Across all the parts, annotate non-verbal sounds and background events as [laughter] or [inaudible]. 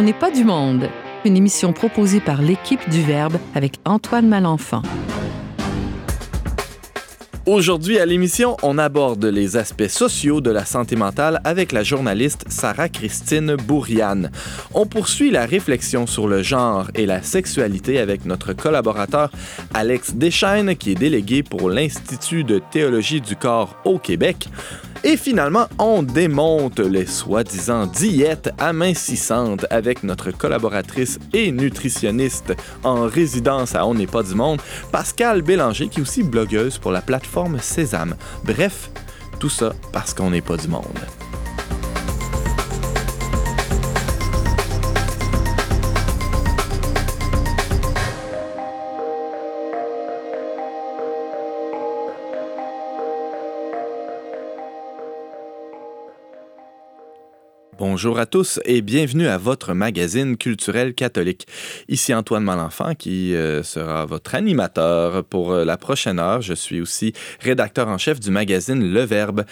On n'est pas du monde, une émission proposée par l'équipe du Verbe avec Antoine Malenfant. Aujourd'hui à l'émission, on aborde les aspects sociaux de la santé mentale avec la journaliste Sarah Christine Bourriane. On poursuit la réflexion sur le genre et la sexualité avec notre collaborateur Alex Deschaines, qui est délégué pour l'Institut de théologie du corps au Québec. Et finalement, on démonte les soi-disant diètes amincissantes avec notre collaboratrice et nutritionniste en résidence à On n'est pas du monde, Pascal Bélanger, qui est aussi blogueuse pour la plateforme Sésame. Bref, tout ça parce qu'on n'est pas du monde. Bonjour à tous et bienvenue à votre magazine culturel catholique. Ici Antoine Malenfant qui euh, sera votre animateur pour euh, la prochaine heure. Je suis aussi rédacteur en chef du magazine Le Verbe.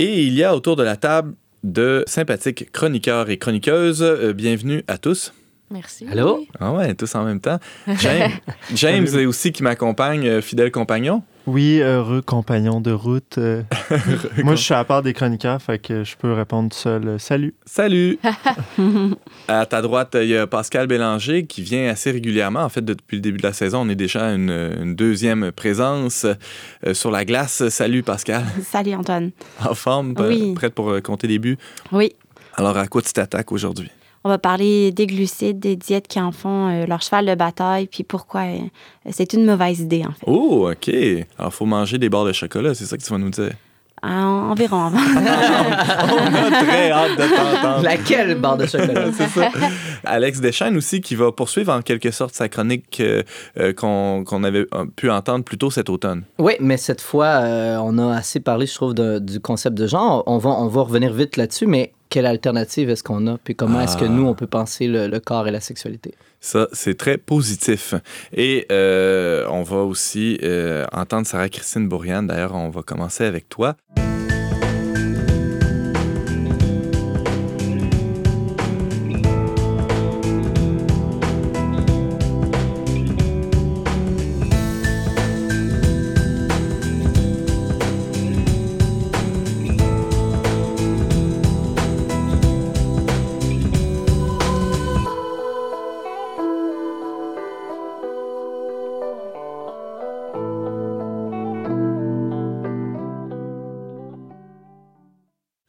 Et il y a autour de la table de sympathiques chroniqueurs et chroniqueuses. Euh, bienvenue à tous. Merci. Allô? Ah ouais, tous en même temps. [laughs] James, James est aussi qui m'accompagne, fidèle compagnon. Oui, heureux compagnon de route. Euh, [laughs] moi, je suis à part des chroniqueurs, fait que je peux répondre seul. Euh, salut. Salut. [laughs] à ta droite, il y a Pascal Bélanger qui vient assez régulièrement. En fait, depuis le début de la saison, on est déjà une, une deuxième présence euh, sur la glace. Salut, Pascal. Salut, Antoine. En forme, Oui. prête pour euh, compter des buts? Oui, Alors, à quoi tu t'attaques aujourd'hui? On va parler des glucides, des diètes qui en font euh, leur cheval de bataille, puis pourquoi euh, c'est une mauvaise idée, en fait. Oh, OK. Alors, faut manger des barres de chocolat, c'est ça que tu vas nous dire? En- environ. on a très hâte de t'entendre. Laquelle barre de chocolat? [laughs] C'est ça. Alex Deschaines aussi, qui va poursuivre en quelque sorte sa chronique euh, euh, qu'on qu'on avait pu entendre plus tôt cet automne. Oui, mais cette fois, euh, on a assez parlé, je trouve, de- du concept de genre. On va, on va revenir vite là-dessus, mais quelle alternative est-ce qu'on a? Puis comment est-ce que Ah. nous, on peut penser le, le corps et la sexualité? Ça, c'est très positif. Et euh, on va aussi euh, entendre Sarah-Christine Bourriane. D'ailleurs, on va commencer avec toi.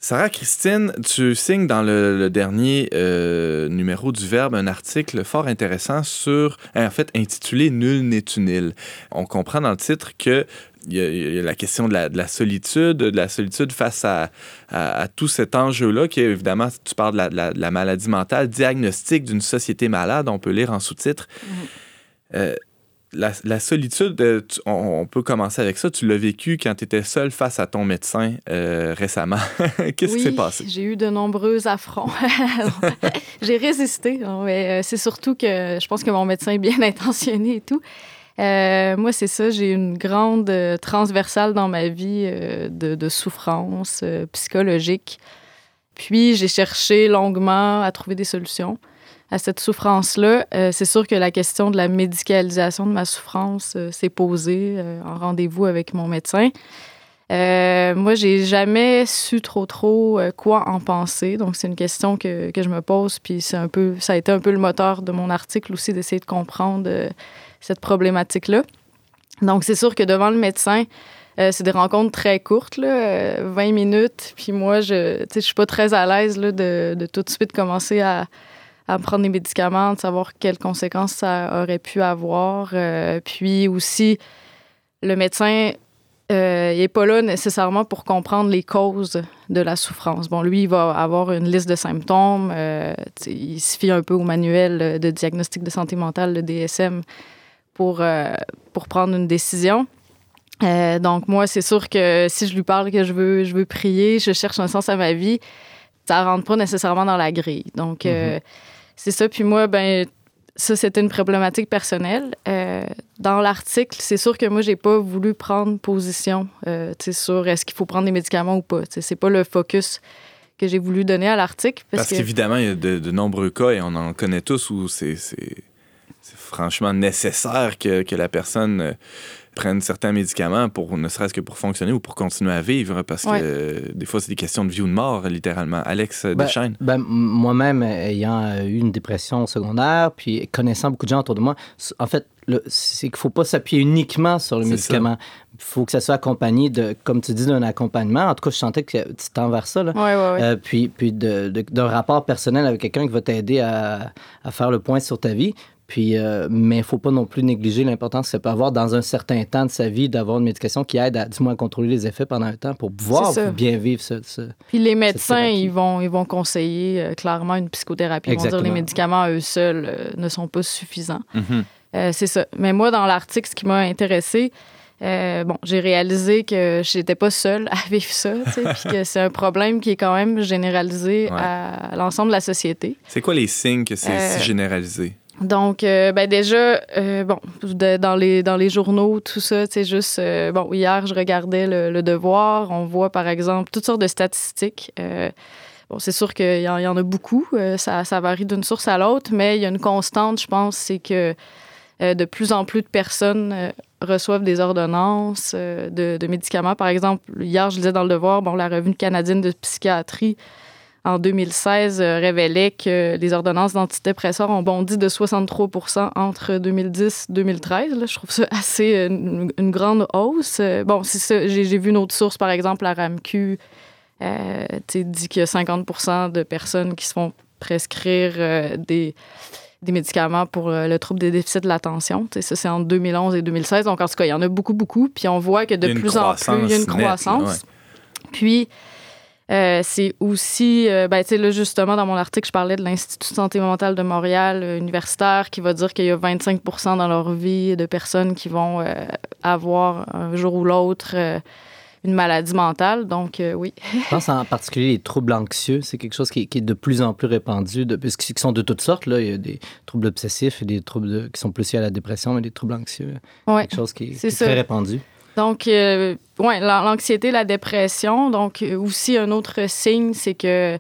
Sarah Christine, tu signes dans le, le dernier euh, numéro du Verbe un article fort intéressant sur, en fait, intitulé Nul n'est nul. On comprend dans le titre que il y, a, il y a la question de la, de la solitude, de la solitude face à, à, à tout cet enjeu-là, qui est évidemment, tu parles de la, maladie mentale, diagnostic d'une société malade, on peut lire en sous-titre. Euh, la, la solitude, euh, tu- on, on peut commencer avec ça. Tu l'as vécu quand tu étais seul face à ton médecin euh, récemment. [laughs] Qu'est-ce qui s'est passé? J'ai eu de nombreux affronts. [laughs] j'ai résisté, hein, mais euh, c'est surtout que je pense que mon médecin est bien [laughs] intentionné et tout. Euh, moi, c'est ça, j'ai une grande transversale dans ma vie euh, de, de souffrance psychologique. Puis, j'ai cherché longuement à trouver des solutions à cette souffrance-là. Euh, c'est sûr que la question de la médicalisation de ma souffrance euh, s'est posée euh, en rendez-vous avec mon médecin. Moi, j'ai jamais su trop trop quoi en penser. Donc, c'est une question que, que je me pose. Puis, c'est un peu, ça a été un peu le moteur de mon article aussi d'essayer de comprendre cette problématique-là. Donc, c'est sûr que devant le médecin, c'est des rencontres très courtes, là, euh, 20 minutes. Puis moi, je ne suis pas très à l'aise de, de tout de suite commencer à, à prendre des médicaments, de savoir quelles conséquences ça aurait pu avoir. Euh, puis aussi, le médecin, euh, n'est pas là nécessairement pour comprendre les causes de la souffrance. Bon, lui, il va avoir une liste de symptômes. euh, il se fie un peu au manuel de diagnostic de santé mentale, le DSM, pour, euh, pour prendre une décision. Euh, donc, moi, c'est sûr que si je lui parle que je veux, je veux prier, je cherche un sens à ma vie, ça rentre pas nécessairement dans la grille. Donc, euh, c'est ça. Puis moi, ben, ça, c'était une problématique personnelle. Euh, dans l'article, c'est sûr que moi, j'ai pas voulu prendre position euh, sur est-ce qu'il faut prendre des médicaments ou pas. C'est pas le focus que j'ai voulu donner à l'article. Parce, qu'évidemment, il y a de, nombreux cas, et on en connaît tous, où c'est franchement nécessaire que, que la personne euh, prennent certains médicaments pour ne serait-ce que pour fonctionner ou pour continuer à vivre parce que euh, des fois c'est des questions de vie ou de mort littéralement. Alex ben, Deschaines. Ben, moi-même ayant euh, eu une dépression secondaire puis connaissant beaucoup de gens autour de moi, en fait c'est qu'il faut pas s'appuyer uniquement sur le médicament. Il faut que ça soit accompagné de, comme tu dis, d'un accompagnement. En tout cas, je sentais que tu tends vers ça. Là. Ouais, ouais, euh, puis puis d'un rapport personnel avec quelqu'un qui va t'aider à, à, faire le point sur ta vie. Puis, euh, mais il ne faut pas non plus négliger l'importance que ça peut avoir dans un certain temps de sa vie d'avoir une médication qui aide à, du moins, à contrôler les effets pendant un temps pour pouvoir bien vivre ce, Puis les médecins, ils vont, ils vont conseiller euh, clairement une psychothérapie. Ils vont dire que les médicaments, eux seuls, euh, ne sont pas suffisants. Mm-hmm. c'est ça. Mais moi, dans l'article, ce qui m'a intéressé, bon, j'ai réalisé que j'étais pas seule [laughs] à vivre ça, puis que c'est un problème qui est quand même généralisé à l'ensemble de la société. C'est quoi les signes que c'est si généralisé? Donc, euh, ben déjà, euh, bon, dans, les, dans les journaux, tout ça, c'est juste, euh, bon, hier, je regardais le, Devoir, on voit, par exemple, toutes sortes de statistiques. bon, c'est sûr qu'il y, en a beaucoup, ça, varie d'une source à l'autre, mais il y a une constante, je pense, c'est que de plus en plus de personnes reçoivent des ordonnances de, médicaments. Par exemple, hier, je lisais dans le Devoir, bon, la revue canadienne de psychiatrie en 2016 euh, révélait que les ordonnances d'antidépresseurs ont bondi de 63 entre 2010 et 2013. Je trouve ça assez euh, une, grande hausse. Euh, bon, c'est ça. J'ai vu une autre source, par exemple, la RAMQ, euh, dit qu'il y a 50% de personnes qui se font prescrire des, des médicaments pour le trouble des déficits de l'attention. ça, c'est entre 2011 et 2016. Donc, en tout cas, il y en a beaucoup, beaucoup. Puis on voit que de plus en plus, il y a une croissance. Puis, euh, c'est aussi, euh, ben, tu sais, là, justement, dans mon article, je parlais de l'Institut de santé mentale de Montréal euh, universitaire qui va dire qu'il y a 25 dans leur vie de personnes qui vont avoir un jour ou l'autre une maladie mentale. Donc, oui. [laughs] je pense en particulier les troubles anxieux. C'est quelque chose qui, est de plus en plus répandu, de, qui sont de toutes sortes. Là. Il y a des troubles obsessifs et des troubles qui sont plus liés à la dépression, mais des troubles anxieux. Ouais, quelque chose qui, est très répandu. Donc, euh, ouais, l'anxiété, la dépression. Donc, euh, aussi, un autre signe, c'est que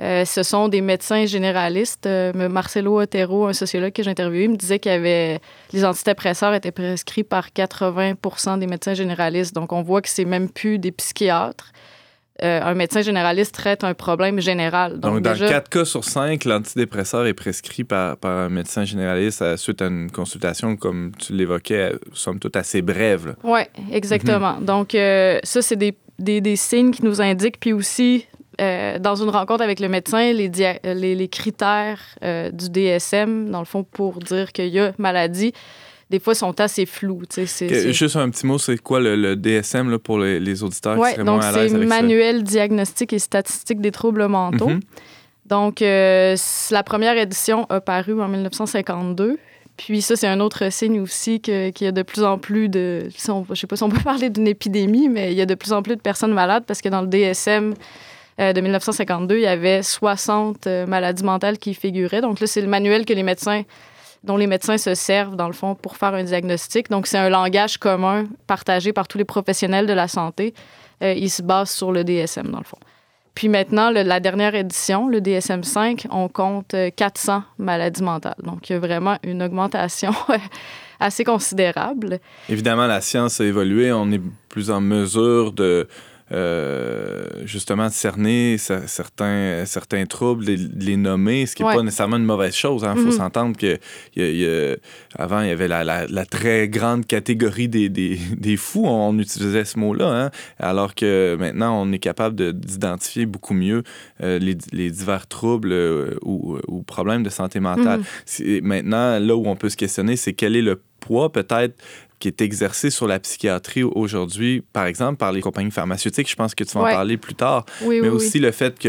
euh, ce sont des médecins généralistes. Marcelo Otero, un sociologue que j'ai interviewé, me disait que les antidépresseurs étaient prescrits par 80% des médecins généralistes. Donc, on voit que c'est même plus des psychiatres. Euh, un médecin généraliste traite un problème général. Donc, dans 4 cas sur 5, l'antidépresseur est prescrit par, un médecin généraliste suite à une consultation, comme tu l'évoquais, somme toute assez brève. Oui, exactement. Mhm. Donc, euh, ça, c'est des, des, signes qui nous indiquent. Puis aussi, euh, dans une rencontre avec le médecin, les, les, les critères du DSM, dans le fond, pour dire qu'il y a maladie, des fois, sont assez flous. Juste un petit mot, c'est quoi le, DSM là, pour les, auditeurs qui seraient donc moins à l'aise c'est Manuel diagnostique et statistique des troubles mentaux. Mhm. Donc, euh, la première édition a paru en 1952. Puis ça, c'est un autre signe aussi qu'il y a de plus en plus de... Je ne sais pas si on peut [laughs] parler d'une épidémie, mais il y a de plus en plus de personnes malades parce que dans le DSM euh, de 1952, il y avait 60 euh, maladies mentales qui figuraient. Donc là, c'est le manuel que les médecins dont les médecins se servent, dans le fond, pour faire un diagnostic. Donc, c'est un langage commun partagé par tous les professionnels de la santé. Euh, il se base sur le DSM, dans le fond. Puis maintenant, la dernière édition, le DSM-5, on compte 400 euh, maladies mentales. Donc, il y a vraiment une augmentation [laughs] assez considérable. Évidemment, la science a évolué. On est plus en mesure de euh, justement cerner certains, certains troubles, les, les nommer, ce qui n'est pas nécessairement une mauvaise chose. Il hein. faut mm-hmm. s'entendre que avant, il y avait la, la, très grande catégorie des, des, des, fous, on utilisait ce mot-là, hein. alors que maintenant, on est capable d'identifier beaucoup mieux euh, les, les, divers troubles euh, ou, ou, problèmes de santé mentale. Mm-hmm. Maintenant, là où on peut se questionner, c'est quel est le poids peut-être qui est exercé sur la psychiatrie aujourd'hui, par exemple, par les compagnies pharmaceutiques. Je pense que tu vas en parler plus tard. mais aussi le fait que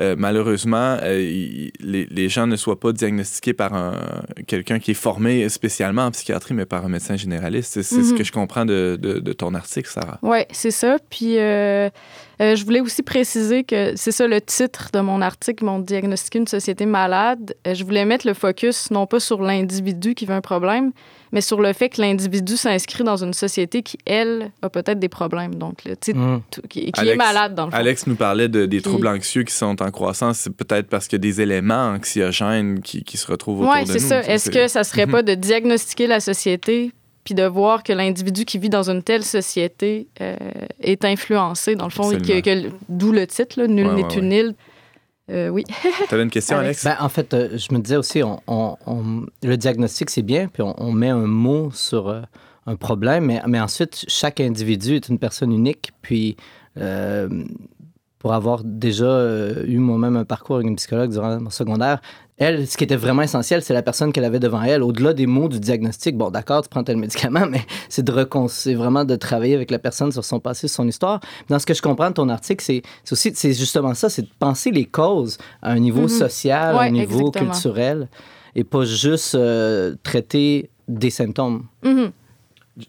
euh, malheureusement, euh, les, les, gens ne soient pas diagnostiqués par un, quelqu'un qui est formé spécialement en psychiatrie, mais par un médecin généraliste. C'est ce mhm. que je comprends de, de, ton article, Sarah. Oui, c'est ça. Puis. Euh, je voulais aussi préciser que c'est ça le titre de mon article, mon diagnostiqué une société malade. Je voulais mettre le focus non pas sur l'individu qui veut un problème, mais sur le fait que l'individu s'inscrit dans une société qui, elle, a peut-être des problèmes. Donc, là, tu sais, Mm. qui, qui Alex- est malade dans le fond. Alex nous parlait de, des Qui- troubles anxieux qui sont en croissance. C'est peut-être parce qu'il y a des éléments anxiogènes qui, qui se retrouvent autour Oui, de nous. c'est ça. Est-ce que ça serait Mhm. pas de diagnostiquer la société puis de voir que l'individu qui vit dans une telle société euh, est influencé, dans le fond, et que, d'où le titre, là, Nul Ouais, n'est ouais, une île. Euh, oui. [laughs] Tu avais une question, Alex? Alex? Ben, en fait, euh, je me disais aussi, on, on- on- le diagnostic, c'est bien, puis on, on met un mot sur euh, un problème, mais, mais ensuite, chaque individu est une personne unique, puis euh, pour avoir déjà euh, eu moi-même un parcours avec une psychologue durant mon secondaire, elle, ce qui était vraiment essentiel, c'est la personne qu'elle avait devant elle. Au-delà des mots du diagnostic, bon, d'accord, tu prends tel médicament, [laughs] mais c'est de recon- c'est vraiment de travailler avec la personne sur son passé, sur son histoire. Dans ce que je comprends de ton article, c'est aussi, c'est justement ça, c'est de penser les causes à un niveau Mhm. social, à Ouais, un niveau exactement. culturel, et pas juste euh, traiter des symptômes. Mhm.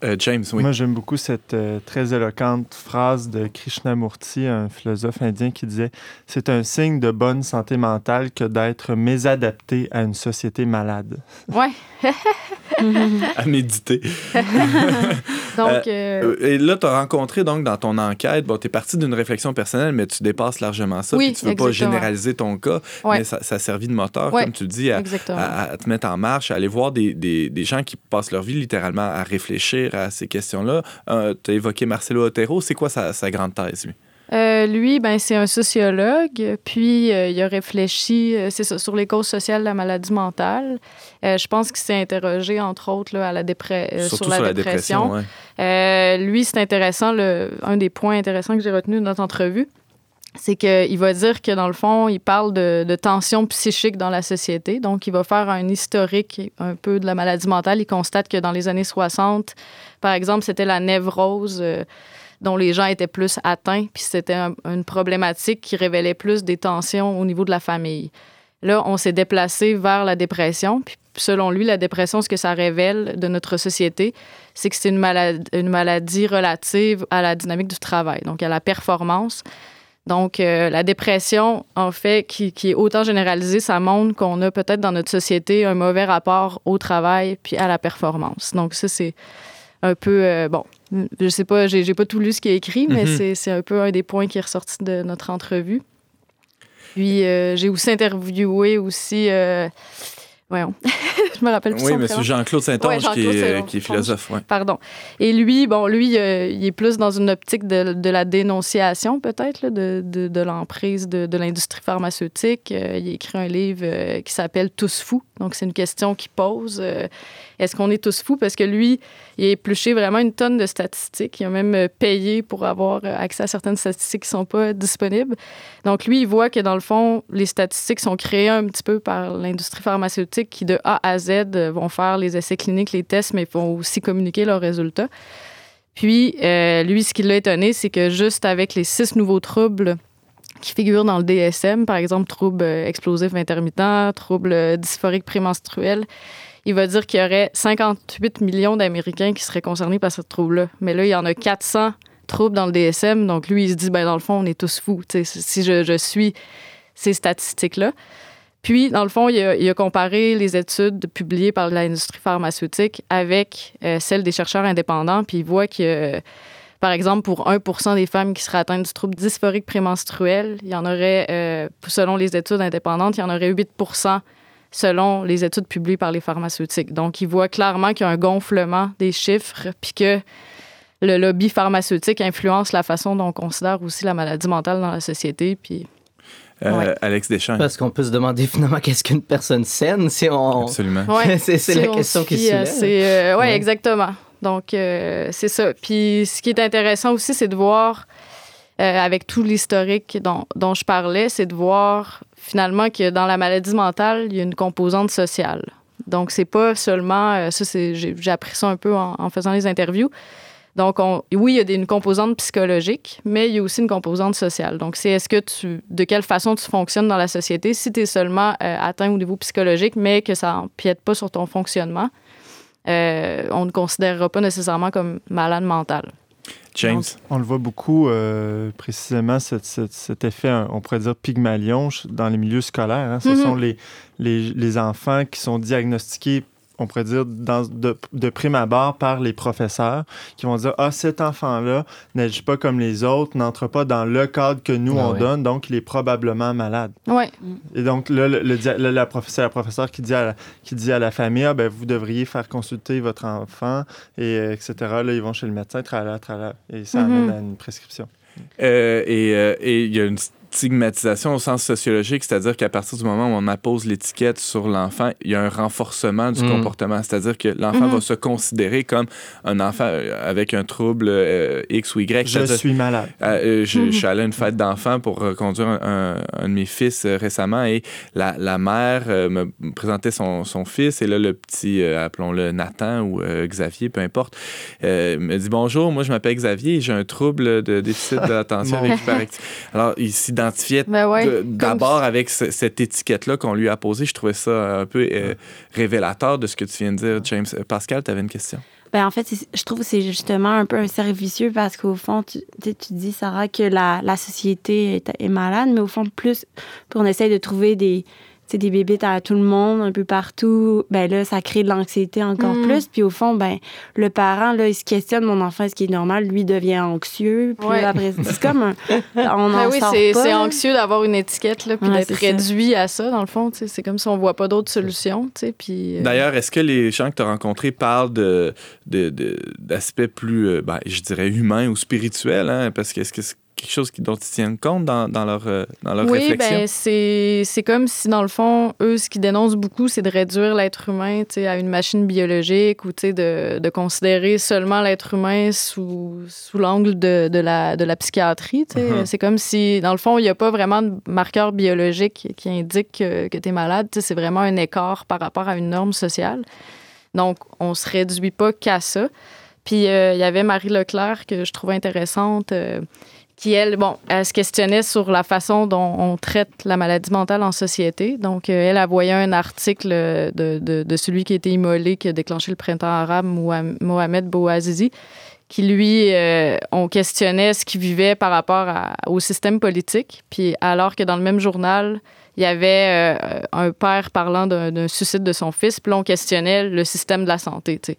Euh, James, oui. Moi, j'aime beaucoup cette euh, très éloquente phrase de Krishnamurti, un philosophe indien, qui disait C'est un signe de bonne santé mentale que d'être mésadapté à une société malade. Ouais. [laughs] [laughs] à méditer. [laughs] Donc, euh, Euh, Et là, tu as rencontré, donc, dans ton enquête, bon, tu es parti d'une réflexion personnelle, mais tu dépasses largement ça. Oui, puis tu veux pas généraliser ton cas, Ouais. mais ça, ça a servi de moteur, Ouais, comme tu dis, à, exactement. à- à te mettre en marche, à aller voir des, des- des gens qui passent leur vie littéralement à réfléchir à ces questions-là. tu as évoqué Marcelo Otero. C'est quoi sa, sa grande thèse, lui? Euh, lui, ben, c'est un sociologue, puis euh, il a réfléchi euh, ça, sur les causes sociales de la maladie mentale. Je pense qu'il s'est interrogé, entre autres, là, à la sur la dépression. ouais. Lui, c'est intéressant. Le, un des points intéressants que j'ai retenu de notre entrevue, c'est qu'il va dire que, dans le fond, il parle de, de tensions psychiques dans la société. Donc, il va faire un historique un peu de la maladie mentale. Il constate que dans les années 60, par exemple, c'était la névrose dont les gens étaient plus atteints, puis c'était un- une problématique qui révélait plus des tensions au niveau de la famille. Là, on s'est déplacé vers la dépression, puis selon lui, la dépression, ce que ça révèle de notre société, c'est que c'est une maladie, relative à la dynamique du travail, donc à la performance. Donc, euh, la dépression, en fait, qui, qui est autant généralisée, ça montre qu'on a peut-être dans notre société un mauvais rapport au travail puis à la performance. Donc, ça, c'est un peu, euh, bon, je sais pas, j'ai pas tout lu ce qui est écrit, mais Mhm. c'est c'est un peu un des points qui est ressorti de notre entrevue. Puis, euh, j'ai aussi interviewé aussi, euh, voyons, [laughs] je me rappelle plus Oui, son c'est Jean-Claude Saint-Onge Ouais, qui, est, qui est philosophe. ouais. Pardon. Et lui, bon, lui, euh, il est plus dans une optique de, de la dénonciation, peut-être, de, de, de l'emprise de, de l'industrie pharmaceutique. Euh, il a écrit un livre euh, qui s'appelle Tous fous. Donc, c'est une question qu'il pose. euh, Est-ce qu'on est tous fous? Parce que lui, il a épluché vraiment une tonne de statistiques. Il a même payé pour avoir accès à certaines statistiques qui ne sont pas disponibles. Donc, lui, il voit que, dans le fond, les statistiques sont créées un petit peu par l'industrie pharmaceutique qui, de A à Z, vont faire les essais cliniques, les tests, mais vont aussi communiquer leurs résultats. Puis, euh, lui, ce qui l'a étonné, c'est que juste avec les six nouveaux troubles qui figurent dans le DSM, par exemple, troubles euh, explosifs intermittents, troubles euh, dysphoriques prémenstruels, il va dire qu'il y aurait 58 millions d'Américains qui seraient concernés par ce trouble-là. Mais là, il y en a 400 troubles dans le DSM. Donc, lui, il se dit, ben, dans le fond, on est tous fous. Si je suis ces statistiques-là. Puis, dans le fond, il a, comparé les études publiées par l'industrie pharmaceutique avec euh, celles des chercheurs indépendants. Puis, il voit que, euh, par exemple, pour 1% des femmes qui seraient atteintes du trouble dysphorique prémenstruel, il y en aurait, euh, selon les études indépendantes, il y en aurait 8% selon les études publiées par les pharmaceutiques. Donc, il voit clairement qu'il y a un gonflement des chiffres, puis que le lobby pharmaceutique influence la façon dont on considère aussi la maladie mentale dans la société. Puis, Euh, Ouais. Alex Deschamps. Parce qu'on peut se demander finalement qu'est-ce qu'une personne saine si on. Absolument. ouais, [laughs] c'est si la on question qui se ces, euh, Ouais. exactement. Donc, euh, c'est ça. Puis, ce qui est intéressant aussi, c'est de voir, euh, avec tout l'historique dont, dont je parlais, c'est de voir finalement que dans la maladie mentale, il y a une composante sociale. Donc, c'est pas seulement. euh, ça, c'est, j'ai, j'ai appris ça un peu en, en faisant les interviews. Donc, on- oui, il y a des- une composante psychologique, mais il y a aussi une composante sociale. Donc, c'est est-ce que tu, de quelle façon tu fonctionnes dans la société si tu es seulement euh, atteint au niveau psychologique, mais que ça n'empiète pas sur ton fonctionnement, euh, on ne considérera pas nécessairement comme malade mental. James? On le voit beaucoup, euh, précisément, cet, cet, cet, effet, on pourrait dire pygmalion dans les milieux scolaires. Hein. Ce mm -hmm. sont les, les, les, enfants qui sont diagnostiqués on pourrait dire, dans, de, de, prime abord par les professeurs qui vont dire Ah, cet enfant-là n'agit pas comme les autres, n'entre pas dans le cadre que nous, ah, on oui. donne, donc il est probablement malade. Ouais. Et donc, là, le, le, le, la professeur, la professeure qui dit à la, qui dit à la famille Ah, ben, vous devriez faire consulter votre enfant, et euh, etc. Là, ils vont chez le médecin, tralala, tralala, et ça mm -hmm. amène à une prescription. Euh, et il euh, y a une stigmatisation au sens sociologique, c'est-à-dire qu'à partir du moment où on appose l'étiquette sur l'enfant, il y a un renforcement du mmh. comportement, c'est-à-dire que l'enfant mmh. va se considérer comme un enfant avec un trouble euh, X ou Y. Je suis malade. Euh, je, mmh. je, suis allé à une fête d'enfants pour conduire un, un, un, de mes fils euh, récemment et la, la mère euh, me présentait son, son, fils et là, le petit, euh, appelons-le Nathan ou Xavier, peu importe, me dit bonjour, moi je m'appelle Xavier et j'ai un trouble de déficit [laughs] d'attention avec hyperactivité. Alors, il s'identifiait ben ouais, d'abord avec cette étiquette-là qu'on lui a posée. Je trouvais ça un peu euh, révélateur de ce que tu viens de dire, James. Pascal, tu avais une question? Ben, en fait, je trouve que c'est justement un peu un cercle vicieux parce qu'au fond, tu, tu, dis, Sarah, que la, la société est, est, malade, mais au fond, plus, on essaye de trouver des, sais, des bébés à tout le monde, un peu partout, ben là, ça crée de l'anxiété encore mm. plus. Puis au fond, ben le parent, là, il se questionne, mon enfant, ce qui est normal, lui devient anxieux. Puis ouais. là, après, c'est comme un... On [laughs] ben oui, c'est anxieux d'avoir une étiquette, là, puis ouais, d'être réduit ça. à ça, dans le fond. C'est comme si on voit pas d'autres solutions, tu sais, puis... Euh... D'ailleurs, est-ce que les gens que tu as rencontrés parlent de, d'aspects de, plus, euh, ben, je dirais, humains ou spirituels, hein? Parce que est-ce que quelque chose dont ils tiennent compte dans, dans leur, euh, dans leur oui, réflexion? Oui, c'est comme si, dans le fond, eux, ce qu'ils dénoncent beaucoup, c'est de réduire l'être humain à une machine biologique ou de, de considérer seulement l'être humain sous, sous l'angle de, de, la, de la psychiatrie. Uh -huh. C'est comme si, dans le fond, il n'y a pas vraiment de marqueur biologique qui indique que, que tu es malade. C'est vraiment un écart par rapport à une norme sociale. Donc, on ne se réduit pas qu'à ça. Puis, il euh, y avait Marie Leclerc que je trouvais intéressante. Euh, qui, elle, bon, elle se questionnait sur la façon dont on traite la maladie mentale en société. Donc, euh, elle a voyé un article de, de, de, celui qui a été immolé, qui a déclenché le printemps arabe, Mohamed Bouazizi, qui, lui, euh, on questionnait ce qu'il vivait par rapport au système politique. Puis, alors que dans le même journal, il y avait euh, un père parlant d'un suicide de son fils, puis on questionnait le système de la santé, tu.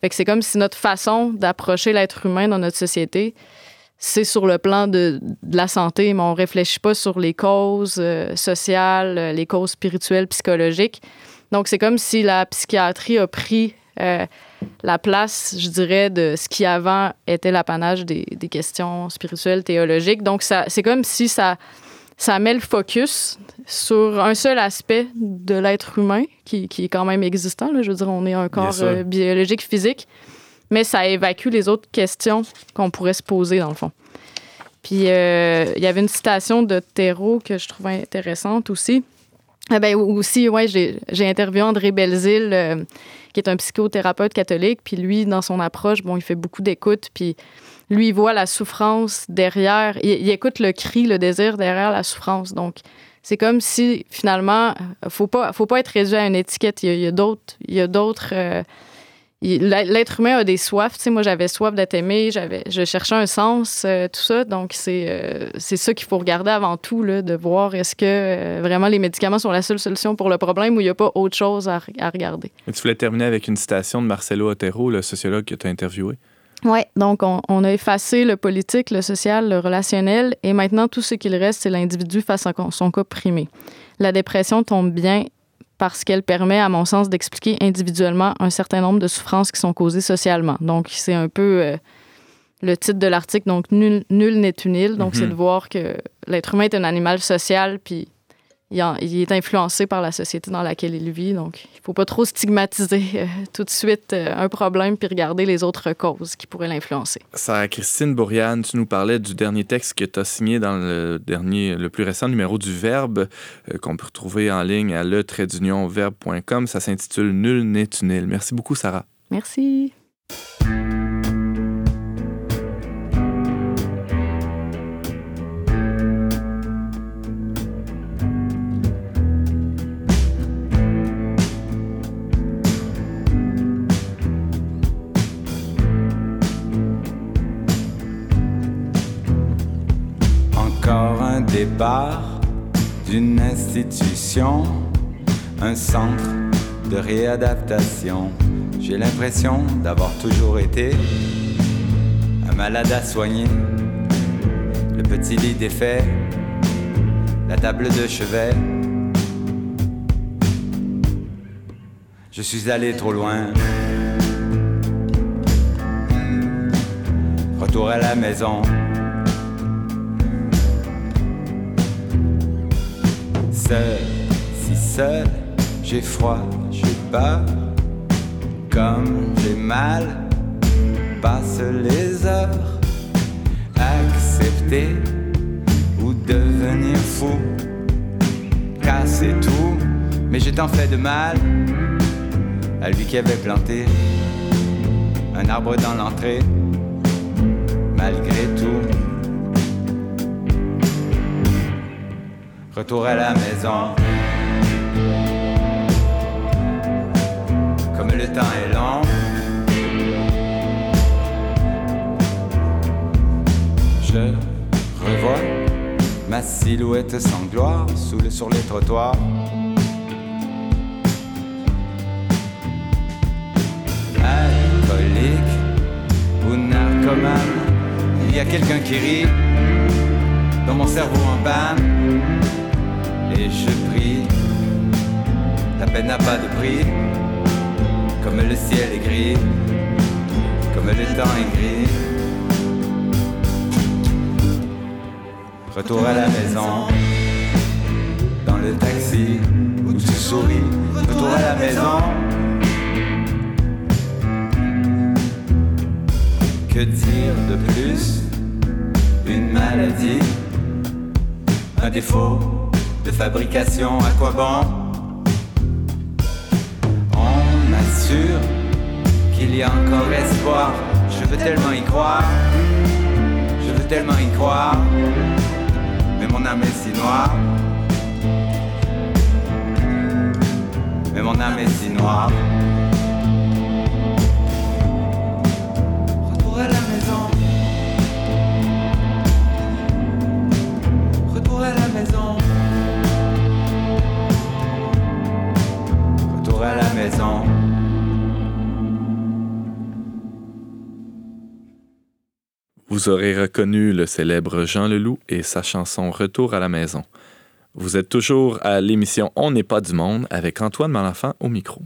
Fait que c'est comme si notre façon d'approcher l'être humain dans notre société, c'est sur le plan de, de, la santé, mais on ne réfléchit pas sur les causes euh, sociales, les causes spirituelles, psychologiques. Donc, c'est comme si la psychiatrie a pris euh, la place, je dirais, de ce qui avant était l'apanage des, des, questions spirituelles, théologiques. Donc, c'est comme si ça, ça met le focus sur un seul aspect de l'être humain qui, qui, est quand même existant. Là. Je veux dire, on est un corps euh, biologique, physique mais ça évacue les autres questions qu'on pourrait se poser, dans le fond. Puis, euh, il y avait une citation de Thérault que je trouvais intéressante aussi. Eh ben, aussi, ouais, j'ai interviewé André Belzile, euh, qui est un psychothérapeute catholique. Puis lui, dans son approche, bon, il fait beaucoup d'écoute. Puis lui, il voit la souffrance derrière. Il, il, écoute le cri, le désir derrière la souffrance. Donc, c'est comme si, finalement, faut pas, faut pas être réduit à une étiquette. Il y a, d'autres... Il y a d'autres euh, l'être humain a des soifs. Tu sais, moi, j'avais soif d'être aimé, j'avais, je cherchais un sens, euh, tout ça. Donc, c'est, euh, c'est ça qu'il faut regarder avant tout, là, de voir est-ce que euh, vraiment les médicaments sont la seule solution pour le problème ou il n'y a pas autre chose à, à regarder. Et tu voulais terminer avec une citation de Marcelo Otero, le sociologue que tu as interviewé. Oui, donc on, on, a effacé le politique, le social, le relationnel, et maintenant tout ce qu'il reste, c'est l'individu face à son cas primé. La dépression tombe bien parce qu'elle permet, à mon sens, d'expliquer individuellement un certain nombre de souffrances qui sont causées socialement. Donc, c'est un peu euh, le titre de l'article. Donc, nul n'est une île. Donc, mm -hmm. c'est de voir que l'être humain est un animal social, puis il, en, il, est influencé par la société dans laquelle il vit. Donc, il ne faut pas trop stigmatiser euh, tout de suite euh, un problème puis regarder les autres causes qui pourraient l'influencer. Sarah Christine Bourriane, tu nous parlais du dernier texte que tu as signé dans le dernier, le plus récent numéro du Verbe, euh, qu'on peut retrouver en ligne à le verbe.com. Ça s'intitule Nul n'est une île. Merci beaucoup, Sarah. Merci. Départ d'une institution, un centre de réadaptation. J'ai l'impression d'avoir toujours été un malade à soigner. Le petit lit défait, la table de chevet. Je suis allé trop loin. Retour à la maison. Si seul, j'ai froid, j'ai peur. Comme j'ai mal, passe les heures. Accepter ou devenir fou. Casser tout, mais j'ai tant fait de mal à lui qui avait planté un arbre dans l'entrée, malgré tout. Retour à la maison. Comme le temps est long. Je revois ma silhouette sans gloire sous le, sur les trottoirs. Alcoolique ou narcomane, il y a quelqu'un qui rit dans mon cerveau en panne. Et je prie, la peine n'a pas de prix, comme le ciel est gris, comme le temps est gris. Retour à la maison, dans le taxi où tu souris. Retour à la maison. Que dire de plus? Une maladie, un défaut fabrication, à quoi bon? On assure qu'il y a encore espoir. Je veux tellement y croire, je veux tellement y croire, mais mon âme est si noire. Mais mon âme est si noire. Retour à la maison. Retour à la maison. À la maison. Vous aurez reconnu le célèbre Jean Leloup et sa chanson Retour à la maison. Vous êtes toujours à l'émission On n'est pas du monde avec Antoine Malenfant au micro.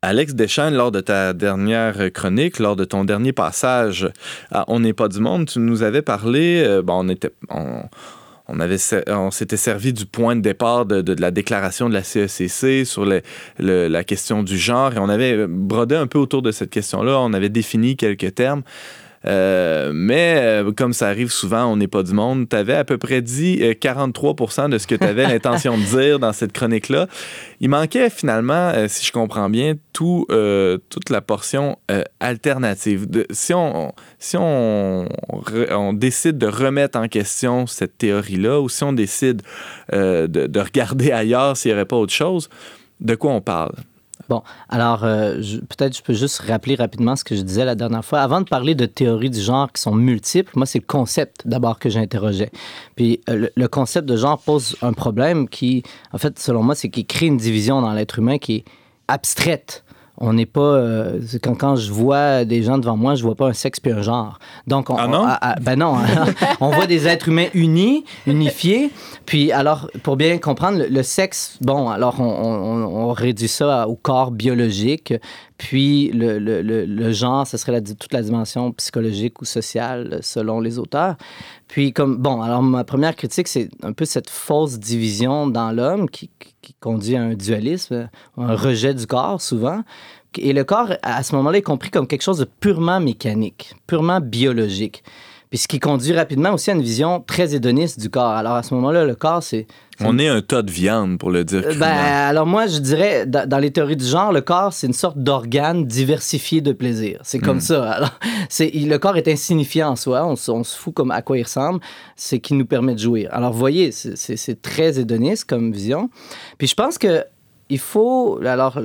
Alex Deschênes, lors de ta dernière chronique, lors de ton dernier passage à On n'est pas du monde, tu nous avais parlé, euh, bon, on était, on, on avait, ser- on s'était servi du point de départ de, de la déclaration de la CECC sur le- le- la question du genre et on avait brodé un peu autour de cette question-là. On avait défini quelques termes. Euh, mais euh, comme ça arrive souvent, on n'est pas du monde. Tu avais à peu près dit euh, 43 de ce que tu avais l'intention de dire dans cette chronique-là. Il manquait finalement, euh, si je comprends bien, tout, euh, toute la portion euh, alternative. De- si on, si on, décide de remettre en question cette théorie-là ou si on décide euh, de, de regarder ailleurs s'il n'y aurait pas autre chose, de quoi on parle? Bon, alors euh, peut-être je peux juste rappeler rapidement ce que je disais la dernière fois. Avant de parler de théories du genre qui sont multiples, moi c'est le concept d'abord que j'interrogeais. Puis euh, le, le concept de genre pose un problème qui, en fait, selon moi, c'est qu'il crée une division dans l'être humain qui est abstraite. On n'est pas. euh, quand, quand je vois des gens devant moi, je vois pas un sexe puis un genre. Donc, on, Ah non? on- ah, ah, ben non. [laughs] on voit des êtres humains unis, unifiés. Puis, alors, pour bien comprendre, le, le sexe, bon, alors, on, on- réduit ça au corps biologique. Puis, le, le- le- genre, ce serait toute la dimension psychologique ou sociale, selon les auteurs. Puis, comme, bon, alors, ma première critique, c'est un peu cette fausse division dans l'homme qui, qui- qui conduit à un dualisme, un rejet du corps, souvent. Et le corps, à ce moment-là, est compris comme quelque chose de purement mécanique, purement biologique. Puis ce qui conduit rapidement aussi à une vision très hédoniste du corps. Alors à ce moment-là, le corps, c'est. On est un tas de viande, pour le dire euh. Ben, alors moi, je dirais, dans, les théories du genre, le corps, c'est une sorte d'organe diversifié de plaisir. C'est comme Mm. ça. Alors, c'est, il- le corps est insignifiant en soi. On, se- on se fout comme à quoi il ressemble. C'est qui nous permet de jouir. Alors, vous voyez, c'est, c'est- c'est très hédoniste comme vision. Puis je pense que il faut, alors,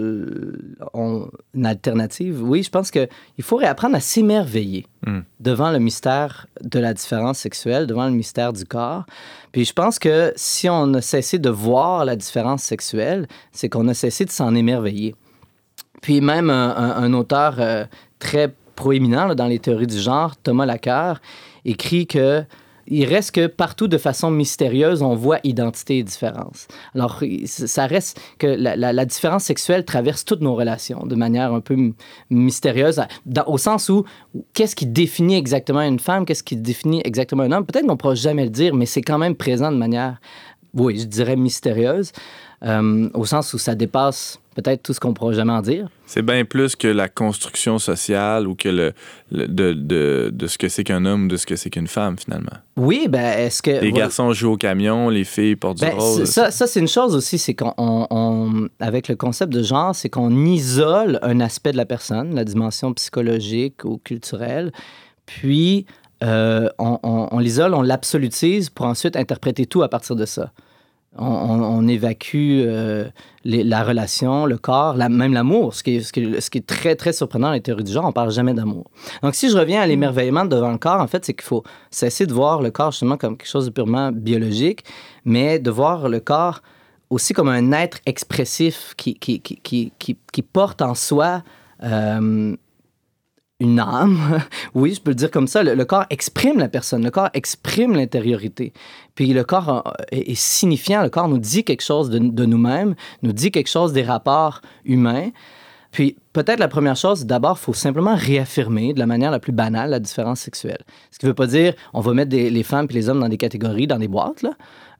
on, une alternative, oui, je pense qu'il faut réapprendre à s'émerveiller Mm. devant le mystère de la différence sexuelle, devant le mystère du corps. Puis je pense que si on a cessé de voir la différence sexuelle, c'est qu'on a cessé de s'en émerveiller. Puis même un, un- un auteur euh, très proéminent là, dans les théories du genre, Thomas Lacar, écrit que il reste que partout de façon mystérieuse, on voit identité et différence. Alors, ça reste que la, différence sexuelle traverse toutes nos relations de manière un peu mystérieuse, au sens où qu'est-ce qui définit exactement une femme, qu'est-ce qui définit exactement un homme? Peut-être qu'on ne pourra jamais le dire, mais c'est quand même présent de manière, oui, je dirais mystérieuse, euh, au sens où ça dépasse peut-être tout ce qu'on pourra jamais en dire. C'est bien plus que la construction sociale ou que le, le- de, de, de ce que c'est qu'un homme ou de ce que c'est qu'une femme, finalement. Oui, ben est-ce que... Les voilà. garçons jouent au camion, les filles portent du Ben, rose. ça, ça c'est une chose aussi, c'est qu'on, on- on- avec le concept de genre, c'est qu'on isole un aspect de la personne, la dimension psychologique ou culturelle, puis euh, on, on- on l'isole, on l'absolutise pour ensuite interpréter tout à partir de ça. On, on- on évacue euh, les- la relation, le corps, la- même l'amour, ce qui, est, ce, qui est, ce qui est très, très surprenant dans les théories du genre, on parle jamais d'amour. Donc, si je reviens à l'émerveillement devant le corps, en fait, c'est qu'il faut cesser de voir le corps justement comme quelque chose de purement biologique, mais de voir le corps aussi comme un être expressif qui, qui, qui, qui, qui- qui porte en soi euh, une âme. [laughs] oui, je peux le dire comme ça. Le, corps exprime la personne, le corps exprime l'intériorité. Puis le corps euh, est, signifiant, le corps nous dit quelque chose de, nous-mêmes, nous dit quelque chose des rapports humains. Puis peut-être la première chose, d'abord, il faut simplement réaffirmer de la manière la plus banale la différence sexuelle. Ce qui ne veut pas dire on va mettre les femmes et les hommes dans des catégories, dans des boîtes, là.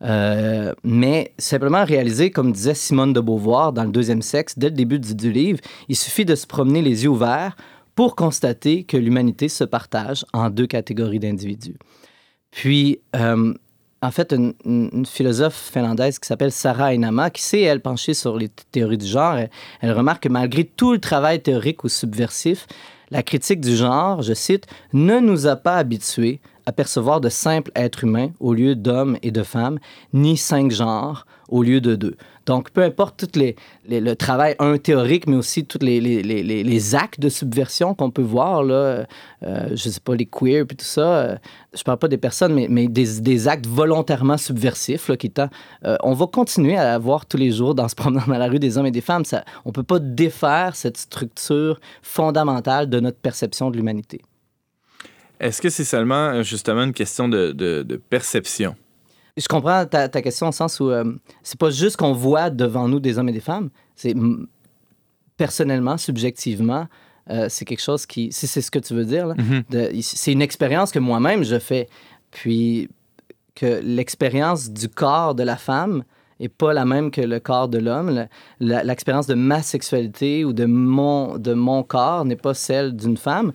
Euh, mais simplement réaliser, comme disait Simone de Beauvoir dans le deuxième sexe, dès le début du, du livre, il suffit de se promener les yeux ouverts pour constater que l'humanité se partage en deux catégories d'individus. Puis, euh, en fait, une, philosophe finlandaise qui s'appelle Sarah Einama, qui s'est, elle, penchée sur les théories du genre, elle, elle remarque que malgré tout le travail théorique ou subversif, la critique du genre, je cite, ne nous a pas habitués à percevoir de simples êtres humains au lieu d'hommes et de femmes, ni cinq genres au lieu de deux. Donc, peu importe tout les, le travail, un théorique, mais aussi tous les, les, actes de subversion qu'on peut voir, là, euh, je sais pas, les queers, puis tout ça, euh, je parle pas des personnes, mais, mais des, des actes volontairement subversifs, qui euh, on va continuer à voir tous les jours dans se promenant dans la rue des hommes et des femmes. Ça, on peut pas défaire cette structure fondamentale de notre perception de l'humanité. Est-ce que c'est seulement, justement, une question de- de perception? Je comprends ta, ta question au sens où euh, c'est pas juste qu'on voit devant nous des hommes et des femmes, c'est personnellement, subjectivement, euh, c'est quelque chose qui, si c'est ce que tu veux dire, Mhm. c'est une expérience que moi-même je fais, puis que l'expérience du corps de la femme est pas la même que le corps de l'homme. L'expérience de ma sexualité ou de mon, de mon corps n'est pas celle d'une femme.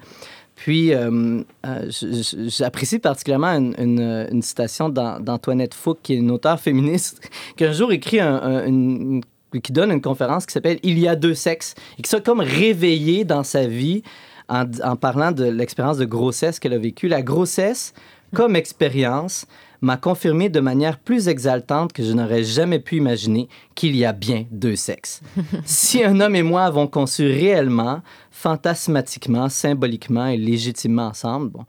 Puis, euh, euh, j'apprécie particulièrement une, citation d'An- d'Antoinette Fouque, qui est une auteure féministe, [laughs] qui un jour écrit un- qui donne une conférence qui s'appelle Il y a deux sexes, et qui s'est comme réveillée dans sa vie en parlant de l'expérience de grossesse qu'elle a vécue. La grossesse, comme expérience, m'a confirmé de manière plus exaltante que je n'aurais jamais pu imaginer qu'il y a bien deux sexes. [laughs] si un homme et moi avons conçu réellement, fantasmatiquement, symboliquement et légitimement ensemble, bon,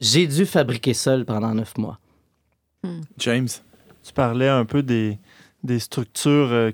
j'ai dû fabriquer seul pendant neuf mois. James? Tu parlais un peu des, des structures, euh,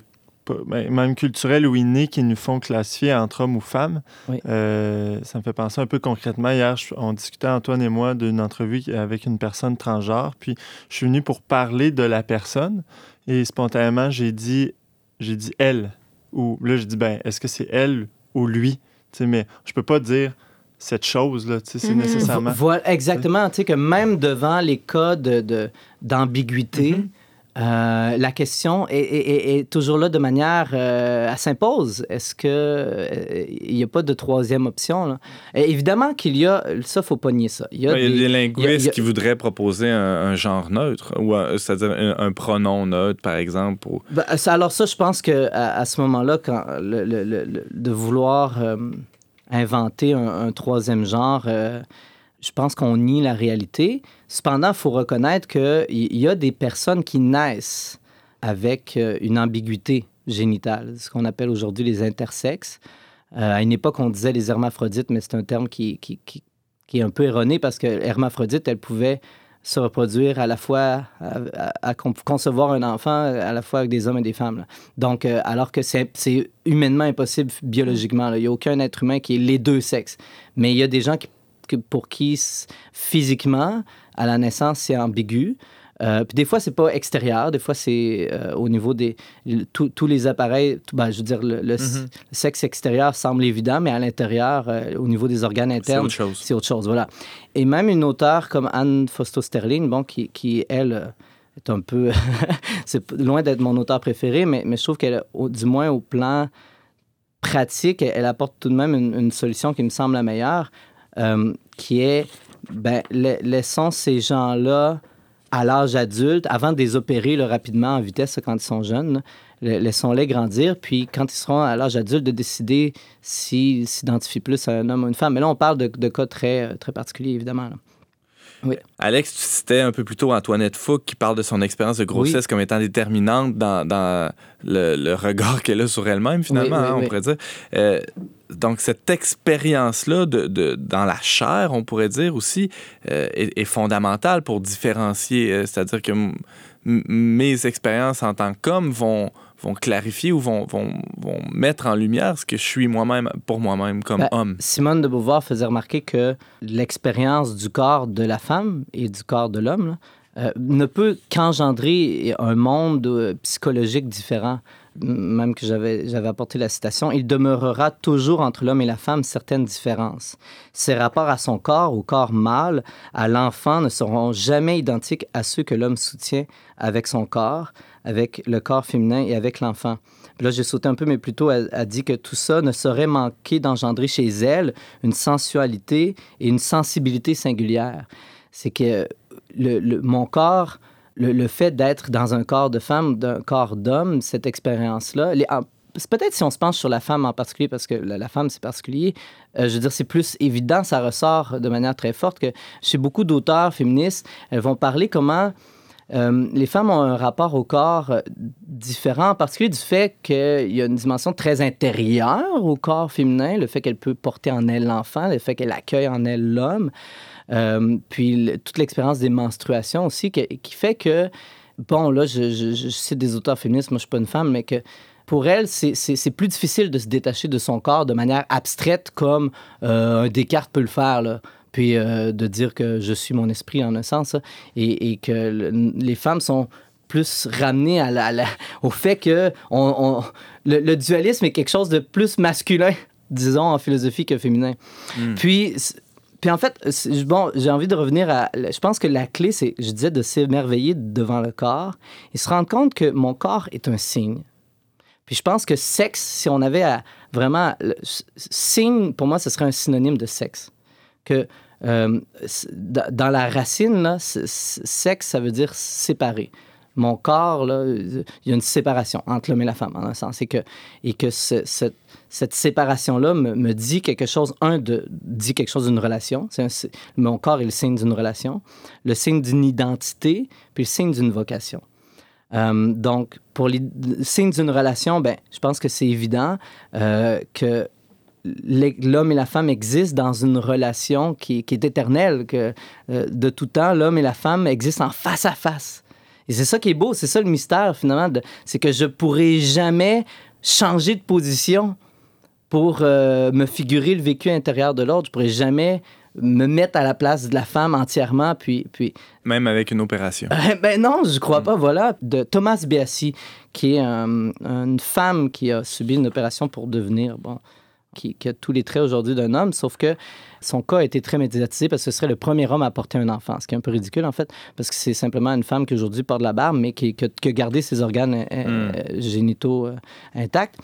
même culturelles ou innées, qui nous font classifier entre hommes ou femmes. Oui. Euh, ça me fait penser un peu concrètement. Hier, je- on discutait, Antoine et moi, d'une entrevue avec une personne transgenre. Puis, je suis venu pour parler de la personne. Et spontanément, j'ai dit, j'ai dit elle. Ou là, je dis, ben, est-ce que c'est elle ou lui? Tu sais, mais je peux pas dire cette chose-là. tu sais, C'est Mhm. nécessairement. Voilà, exactement. Tu sais, que même devant les cas de- de- d'ambiguïté, Mhm. Euh, la question est, est- est- est toujours là de manière. euh, elle s'impose. Est-ce qu'il n'y a pas de troisième option? Là? Et évidemment qu'il y a. Ça, faut pas nier ça. Il y a, des- des linguistes il y a- qui voudraient proposer un, un genre neutre, ou c'est-à-dire un, un pronom neutre, par exemple. Pour... Ben, ça- alors ça, je pense que à, à ce moment-là, quand le, le- le- le- de vouloir euh, inventer un, un troisième genre, euh, je pense qu'on nie la réalité. Cependant, il faut reconnaître qu'il y a des personnes qui naissent avec euh, une ambiguïté génitales, ce qu'on appelle aujourd'hui les intersexes. Euh, à une époque, on disait les hermaphrodites, mais c'est un terme qui, est un peu erroné parce que hermaphrodite, elle pouvait se reproduire à la fois, à, concevoir un enfant à la fois avec des hommes et des femmes. Donc, euh, alors que c'est humainement impossible biologiquement. Il n'y a aucun être humain qui est les deux sexes. Mais il y a des gens qui, pour qui, physiquement, à la naissance, c'est ambigu. Euh, puis des fois, c'est pas extérieur, des fois, c'est euh, au niveau des. Tous les appareils, ben, je veux dire, le, Mhm. le sexe extérieur semble évident, mais à l'intérieur, euh, au niveau des organes internes, autre c'est autre chose. Voilà. Et même une auteure comme Anne Fosto-Sterling, bon, qui, qui, elle, est un peu. [laughs] c'est loin d'être mon auteur préféré, mais, mais je trouve qu'elle, du moins au plan pratique, elle, elle apporte tout de même une, une solution qui me semble la meilleure, qui est, ben, la- laissons ces gens-là à l'âge adulte, avant de les opérer rapidement en vitesse quand ils sont jeunes, laissons-les grandir, puis quand ils seront à l'âge adulte, de décider s'ils s'identifient plus à un homme ou une femme. Mais là, on parle de, cas très, euh, très particuliers, évidemment. Alex, tu citais un peu plus tôt Antoinette Fouque qui parle de son expérience de grossesse comme étant déterminante dans, dans le, le regard qu'elle a sur elle-même, finalement, Oui, hein, on pourrait dire. Euh, donc, cette expérience-là de, de- dans la chair, on pourrait dire aussi, euh, est, est fondamentale pour différencier. euh, C'est-à-dire que mes expériences en tant qu'homme vont, vont clarifier ou vont, vont, vont mettre en lumière ce que je suis moi-même pour moi-même comme Ben, homme. Simone de Beauvoir faisait remarquer que l'expérience du corps de la femme et du corps de l'homme euh, ne peut qu'engendrer un monde euh, psychologique différent. Même que j'avais j'avais apporté la citation, il demeurera toujours entre l'homme et la femme certaines différences. Ses rapports à son corps, au corps mâle, à l'enfant ne seront jamais identiques à ceux que l'homme soutient avec son corps, avec le corps féminin et avec l'enfant. Là, j'ai sauté un peu, mais plutôt, elle a dit que tout ça ne saurait manquer d'engendrer chez elle une sensualité et une sensibilité singulière. C'est que mon corps, le, fait d'être dans un corps de femme, d'un corps d'homme, cette expérience-là, peut-être si on se penche sur la femme en particulier, parce que la, la femme, c'est particulier, euh, je veux dire, c'est plus évident, ça ressort de manière très forte que chez beaucoup d'auteurs féministes, elles vont parler comment euh, les femmes ont un rapport au corps euh, différent, en particulier du fait qu'il y a une dimension très intérieure au corps féminin, le fait qu'elle peut porter en elle l'enfant, le fait qu'elle accueille en elle l'homme, euh, puis toute l'expérience des menstruations aussi, qui fait que, bon, là, je, je, cite des auteurs féministes, moi, je suis pas une femme, mais que pour elle, c'est- plus difficile de se détacher de son corps de manière abstraite comme Descartes peut le faire, puis euh, de dire que je suis mon esprit en un sens, là, et, et que le- les femmes sont plus ramenées à la- à la- au fait que on, on- le, le dualisme est quelque chose de plus masculin, [laughs] disons, en philosophie que féminin. Mm. Puis, puis en fait, bon, j'ai envie de revenir à... Je pense que la clé, c'est, je disais, de s'émerveiller devant le corps et se rendre compte que mon corps est un signe. Puis je pense que sexe, si on avait à vraiment... le- signe, pour moi, ce serait un synonyme de sexe. Que euh, dans la racine, sexe, ça veut dire séparer. Mon corps, il y a une séparation entre l'homme et la femme, en un sens. Et que, et que ce- cette, séparation-là me, dit quelque chose, un, dit quelque chose d'une relation. Mon corps est le signe d'une relation, le signe d'une identité, puis le signe d'une vocation. Euh, donc, pour les le signe d'une relation, ben, je pense que c'est évident euh, que l'homme et la femme existent dans une relation qui, qui est éternelle, que euh, de tout temps, l'homme et la femme existent en face à face. Et c'est ça qui est beau, c'est ça le mystère finalement, c'est que je pourrai jamais changer de position pour euh, me figurer le vécu intérieur de l'autre. Je pourrais jamais me mettre à la place de la femme entièrement, puis, puis Même avec une opération. [laughs] euh, ben non, je crois pas. Voilà, de Thomas Béassi, qui est euh, une femme qui a subi une opération pour devenir, bon, qui, qui a tous les traits aujourd'hui d'un homme, sauf que son cas a été très médiatisé parce que ce serait le premier homme à porter un enfant, ce qui est un peu ridicule en fait, parce que c'est simplement une femme qui aujourd'hui porte la barbe, mais qui, qui a, qui a gardé ses organes euh, euh, génitaux euh, intacts.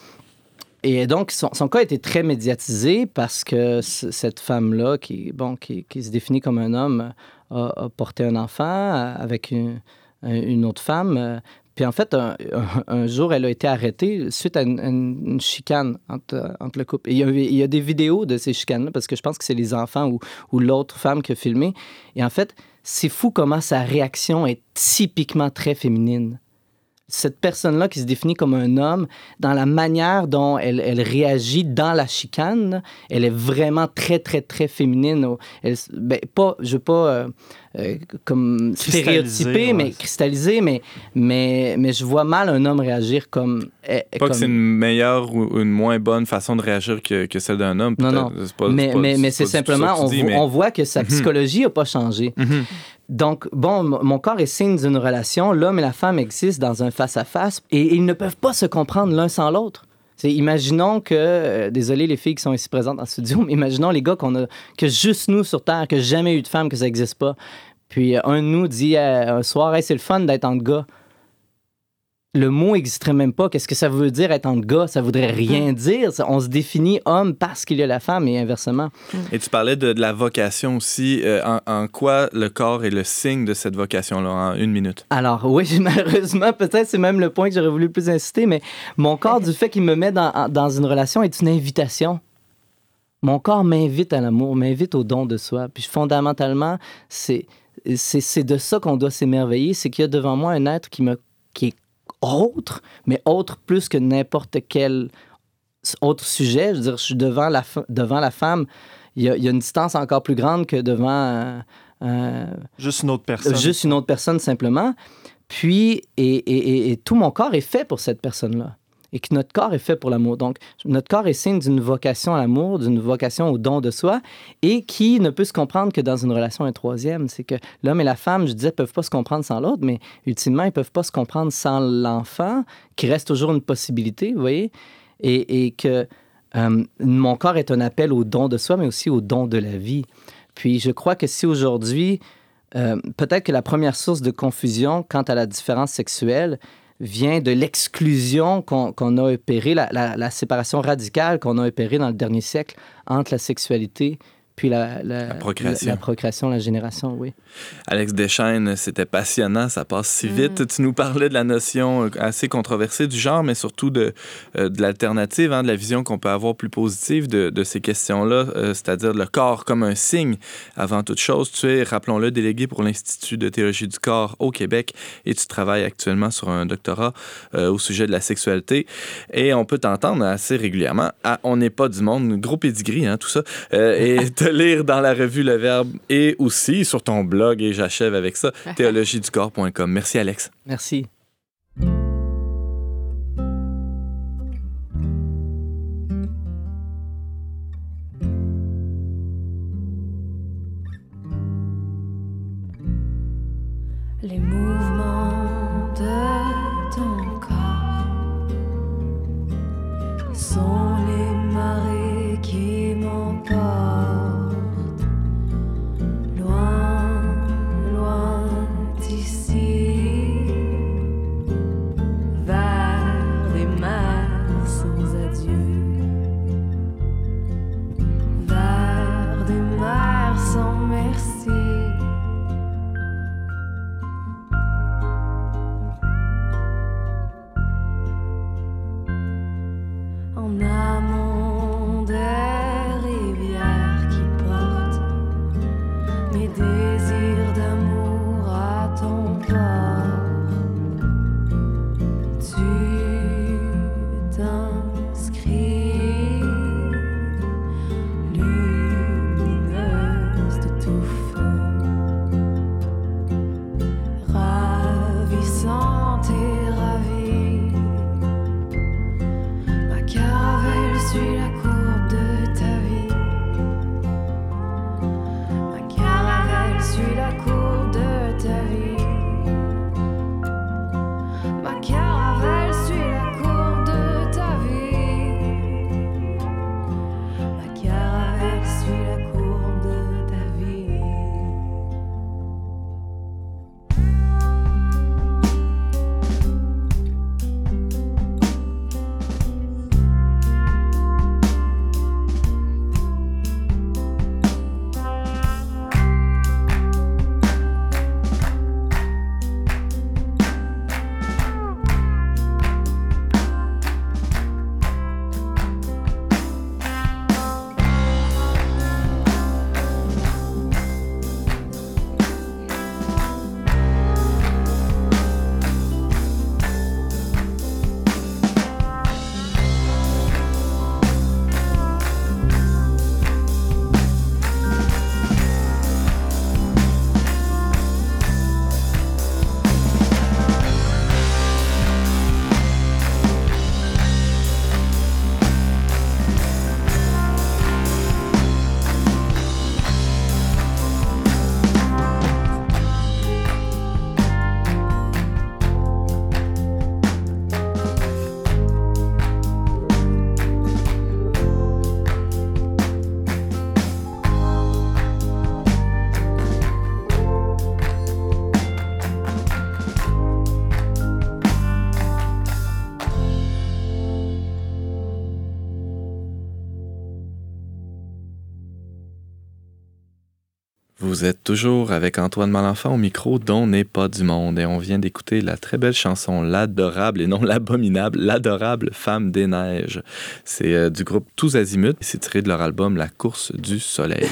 Et donc, son, son cas a été très médiatisé parce que cette femme-là, qui, bon, qui, qui se définit comme un homme, a, a porté un enfant avec une, une autre femme. Puis en fait, un, jour, elle a été arrêtée suite à une, chicane entre, entre le couple. Il y, a, des vidéos de ces chicanes-là parce que je pense que c'est les enfants ou, ou l'autre femme qui a filmé. Et en fait, c'est fou comment sa réaction est typiquement très féminine. cette personne-là qui se définit comme un homme, dans la manière dont elle, elle réagit dans la chicane, elle est vraiment très, très, très féminine. Ben, je veux pas euh, euh, comme stéréotyper, ouais. mais cristalliser, mais, mais, mais je vois mal un homme réagir comme. eh, Pas comme- que c'est une meilleure ou une moins bonne façon de réagir que, que celle d'un homme. Non, non. C'est pas- mais mais, mais c'est simplement, on, tu dis, vo- mais- on voit que sa Mhm. psychologie n'a pas changé. Mhm. Donc, bon, mon corps est signe d'une relation. L'homme et la femme existent dans un face-à-face et ils ne peuvent pas se comprendre l'un sans l'autre. Imaginons que, euh, désolé les filles qui sont ici présentes dans le studio, mais imaginons les gars qu'on a, que juste nous sur Terre, que jamais eu de femme, que ça n'existe pas. Puis euh, un de nous dit euh, un soir, Hey, c'est le fun d'être entre gars. Le mot n'existerait même pas. Qu'est-ce que ça veut dire être entre gars? Ça voudrait rien dire. Ça- On se définit homme parce qu'il y a la femme et inversement. Et tu parlais de, de la vocation aussi. euh, en, en quoi le corps est le signe de cette vocation-là en une minute? Alors, oui, [laughs] malheureusement, peut-être c'est même le point que j'aurais voulu le plus insister, mais mon corps, du fait qu'il me met dans, dans une relation, est une invitation. Mon corps m'invite à l'amour, m'invite au don de soi. Puis fondamentalement, c'est c'est c'est de ça qu'on doit s'émerveiller, c'est qu'il y a devant moi un être qui, me, qui est autre, mais autre plus que n'importe quel autre sujet. Je veux dire, je suis devant la, fa- devant la femme, il y, a, il y a une distance encore plus grande que devant... un- un- Juste une autre personne. juste une autre personne simplement. Puis, et, et- et- et tout mon corps est fait pour cette personne-là. Et que notre corps est fait pour l'amour. Donc, notre corps est signe d'une vocation à l'amour, d'une vocation au don de soi, et qui ne peut se comprendre que dans une relation un troisième. C'est que l'homme et la femme, je disais, peuvent pas se comprendre sans l'autre, mais ultimement, ils peuvent pas se comprendre sans l'enfant, qui reste toujours une possibilité, vous voyez? Et, que euh, mon corps est un appel au don de soi, mais aussi au don de la vie. Puis je crois que si aujourd'hui, euh, peut-être que la première source de confusion quant à la différence sexuelle vient de l'exclusion qu'on a opérée, la, la- la séparation radicale qu'on a opérée dans le dernier siècle entre la sexualité puis la, la, procréation. la, la procréation, la génération, oui. Alex Deschaines, c'était passionnant, ça passe si vite. Tu nous parlais de la notion euh, assez controversée du genre, mais surtout de, euh, de l'alternative, hein, de la vision qu'on peut avoir plus positive de, de ces questions-là, euh, c'est-à-dire le corps comme un signe avant toute chose. Tu es, rappelons-le, délégué pour l'Institut de théologie du corps au Québec et tu travailles actuellement sur un doctorat euh, au sujet de la sexualité. Et on peut t'entendre assez régulièrement. à On n'est pas du monde, gros pedigree, hein, tout ça. Euh, et te [laughs] lire dans la revue Le Verbe et aussi sur ton blog, et j'achève avec ça, [laughs] théologieducorps.com. Merci, Alex. Merci. Vous êtes toujours avec Antoine Malenfant au micro dont n'est pas du monde et on vient d'écouter la très belle chanson L'adorable et non l'abominable, L'adorable femme des neiges. C'est euh, du groupe Tous Azimuts et c'est tiré de leur album La course du soleil.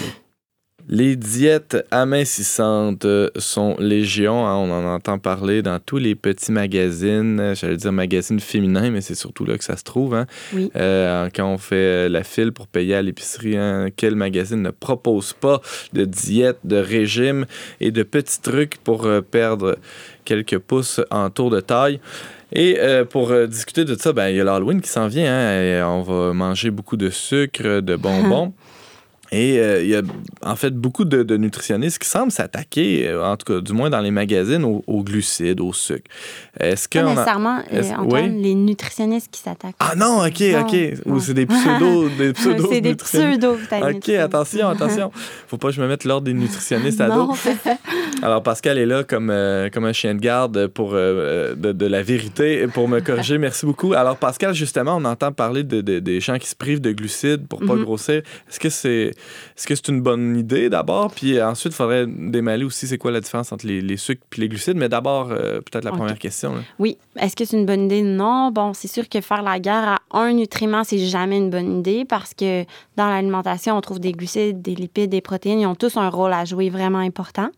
Les diètes amincissantes sont légion. hein. On en entend parler dans tous les petits magazines. J'allais dire magazines féminins, mais c'est surtout là que ça se trouve. hein. Oui. Euh, quand on fait euh, la file pour payer à l'épicerie, hein, quel magazine ne propose pas de diète, de régime et de petits trucs pour euh, perdre quelques pouces en tour de taille? Et euh, pour euh, discuter de ça, ben, il y a l'Halloween qui s'en vient. hein, et on va manger beaucoup de sucre, de bonbons. [laughs] Et euh, il y a en fait beaucoup de, de nutritionnistes qui semblent s'attaquer, euh, en tout cas du moins dans les magazines, aux, aux glucides, au sucre. Est-ce Pas qu'on a... nécessairement, euh, Antoine, oui? les nutritionnistes qui s'attaquent. Ah non, ok, Non, ok. Ou c'est des pseudo, [laughs] des pseudo C'est des Ok, attention, attention. Faut pas que je me mette l'ordre des nutritionnistes à dos. Alors, Pascal est là comme, euh, comme un chien de garde pour, euh, de, de la vérité pour me corriger. Merci beaucoup. Alors, Pascal, justement, on entend parler de, de- des gens qui se privent de glucides pour pas Mhm. grossir. Est-ce que c'est est-ce que c'est une bonne idée d'abord? Puis ensuite, il faudrait démêler aussi c'est quoi la différence entre les, les sucres et les glucides. Mais d'abord, euh, peut-être la première question. là. Oui. Est-ce que c'est une bonne idée? Non. Bon, c'est sûr que faire la guerre à un nutriment, c'est jamais une bonne idée parce que dans l'alimentation, on trouve des glucides, des lipides, des protéines. Ils ont tous un rôle à jouer vraiment important.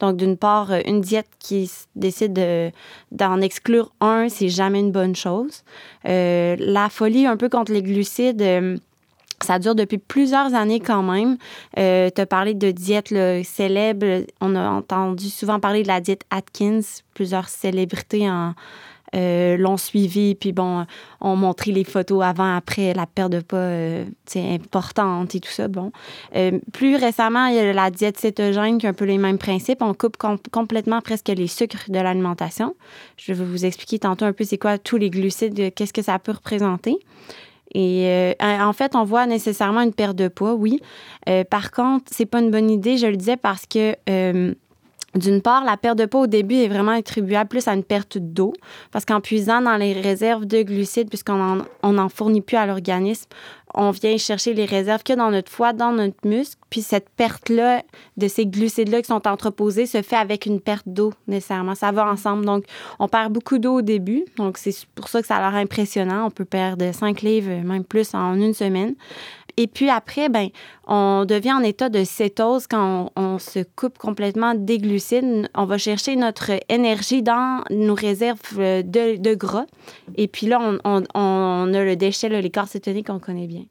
Donc, d'une part, euh, une diète qui décide de- d'en exclure un, c'est jamais une bonne chose. Euh, la folie un peu contre les glucides, ça dure depuis plusieurs années quand même. Euh, tu as parlé de diète célèbre. On a entendu souvent parler de la diète Atkins. Plusieurs célébrités euh, l'ont suivi, puis bon, ont montré les photos avant, après, la perte de poids euh, importante et tout ça. Bon. Euh, plus récemment, il y a la diète cétogène qui a un peu les mêmes principes. On coupe com- complètement presque les sucres de l'alimentation. Je vais vous expliquer tantôt un peu c'est quoi tous les glucides, qu'est-ce que ça peut représenter. Et euh, en fait, on voit nécessairement une perte de poids, oui. Euh, par contre, c'est pas une bonne idée, je le disais, parce que euh, d'une part, la perte de poids au début est vraiment attribuable plus à une perte d'eau, parce qu'en puisant dans les réserves de glucides, puisqu'on en, on n'en fournit plus à l'organisme, on vient chercher les réserves que dans notre foie, dans notre muscle, puis cette perte-là de ces glucides-là qui sont entreposés se fait avec une perte d'eau nécessairement. Ça va ensemble. Donc, on perd beaucoup d'eau au début, donc c'est pour ça que ça a l'air impressionnant. On peut perdre 5 livres, même plus, en une semaine. Et puis après, ben, on devient en état de cétose quand on, se coupe complètement des glucides. On va chercher notre énergie dans nos réserves euh, de, gras. Et puis là, on, a le déchet, là, les corps cétoniques qu'on connaît bien.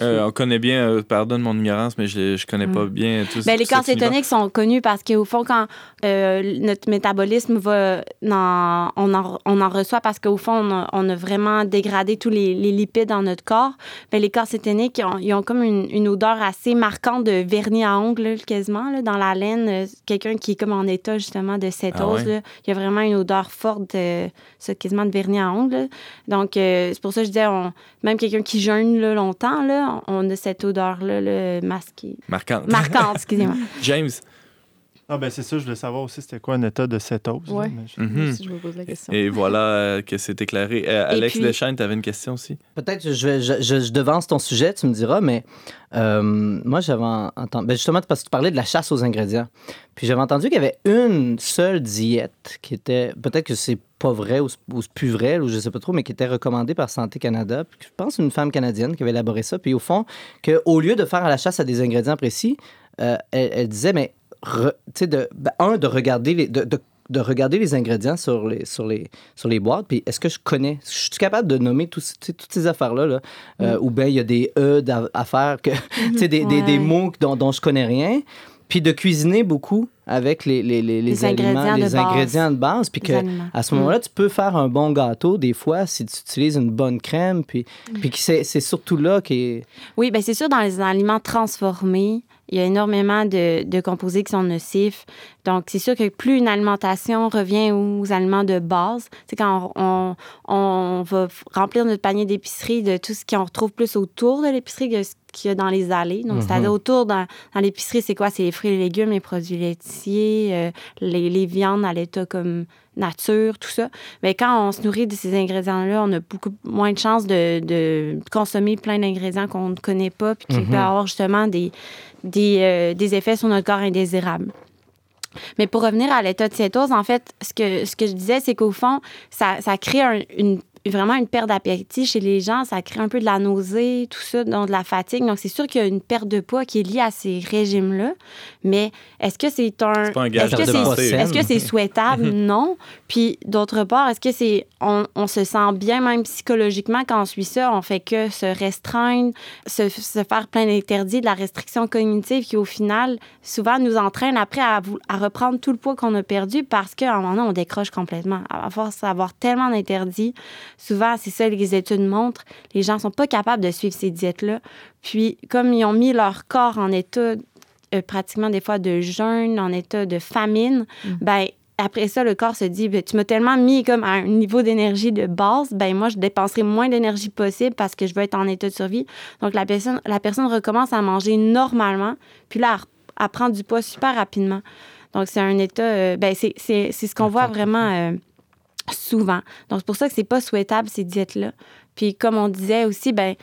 Euh, on connaît bien, euh, pardonne mon ignorance, mais je, je connais pas Mm. bien tout Ben, les corps cétoniques sont connus parce qu'au fond, quand euh, notre métabolisme va, dans- on, en, on en reçoit parce qu'au fond, on a, on a vraiment dégradé tous les, les lipides dans notre corps. Ben, les corps cétoniques, ils ont, ils ont comme une, une odeur assez marquante de vernis à ongles, quasiment, là, dans la laine. Quelqu'un qui est comme en état, justement, de cétose, Ah ouais? là, il y a vraiment une odeur forte, de, quasiment de vernis à ongles. là. Donc, c'est pour ça que je disais, on- même quelqu'un qui jeûne longtemps, là, on a cette odeur-là là, masquée. Marquante. Marquante, excusez-moi. [laughs] James. Ah, ben c'est ça, je voulais savoir aussi c'était quoi un état de cétose. Moi Mhm. aussi, je me pose la question. Et voilà euh, que c'est éclairé. Euh, Alex puis- Deschênes, tu avais une question aussi? Peut-être que je, vais- je, je- je devance ton sujet, tu me diras, mais euh, moi, j'avais en- entendu. ben justement, parce que tu parlais de la chasse aux ingrédients. Puis j'avais entendu qu'il y avait une seule diète qui était. Peut-être que c'est pas vrai ou, ou c'est plus vrai, ou je sais pas trop, mais qui était recommandée par Santé Canada. Puis je pense une femme canadienne qui avait élaboré ça. Puis au fond, qu'au lieu de faire à la chasse à des ingrédients précis, euh, elle, elle disait, mais, re- de, ben, un, de regarder les. De, de- de regarder les ingrédients sur les, sur les, sur les boîtes, puis est-ce que je connais, je suis capable de nommer sais, toutes ces affaires-là, là, euh, ou bien il y a des E à faire, que, [laughs] des, des, mots dont, dont je connais rien, puis de cuisiner beaucoup avec les, les, les, les aliments, ingrédients de les base. ingrédients de base, puis que aliments. à ce moment-là, tu peux faire un bon gâteau des fois si tu utilises une bonne crème, puis, puis que c'est c'est surtout là qui est... Oui, bien c'est sûr, dans les aliments transformés, il y a énormément de, de composés qui sont nocifs. Donc, c'est sûr que plus une alimentation revient aux aliments de base, c'est quand on, on, on va remplir notre panier d'épicerie de tout ce qu'on retrouve plus autour de l'épicerie que ce qu'il y a dans les allées. Donc, Mhm. c'est-à-dire autour, dans, dans l'épicerie, c'est quoi? C'est les fruits et légumes, les produits laitiers, euh, les, les viandes à l'état comme nature, tout ça. Mais quand on se nourrit de ces ingrédients-là, on a beaucoup moins de chances de, de consommer plein d'ingrédients qu'on ne connaît pas, puis qui Mhm. peuvent avoir justement des, des, euh, des effets sur notre corps indésirables. Mais pour revenir à l'état de cétose, en fait, ce que, ce que je disais, c'est qu'au fond, ça, ça crée un- une, vraiment une perte d'appétit chez les gens. Ça crée un peu de la nausée, tout ça, donc de la fatigue. Donc, c'est sûr qu'il y a une perte de poids qui est liée à ces régimes-là. Mais est-ce que c'est un. C'est pas un gage est-ce que c'est que c'est souhaitable? [laughs] non. Puis, d'autre part, est-ce que c'est. On, on se sent bien, même psychologiquement, quand on suit ça? On fait que se restreindre, se, se faire plein d'interdits, de la restriction cognitive qui, au final, souvent nous entraîne après à, à reprendre tout le poids qu'on a perdu parce qu'à un moment donné, on décroche complètement. À force d'avoir tellement d'interdits, souvent, c'est ça que les études montrent, les gens sont pas capables de suivre ces diètes-là. Puis, comme ils ont mis leur corps en état euh, pratiquement des fois de jeûne, en état de famine, ben après ça, le corps se dit, ben, tu m'as tellement mis comme à un niveau d'énergie de base, ben moi, je dépenserai moins d'énergie possible parce que je veux être en état de survie. Donc, la personne, la personne recommence à manger normalement, puis là, elle, elle prend du poids super rapidement. Donc, c'est un état, euh, ben, c'est c'est- c'est ce qu'on voit vraiment euh, souvent. Donc, c'est pour ça que c'est pas souhaitable, ces diètes-là. Puis, comme on disait aussi, ben,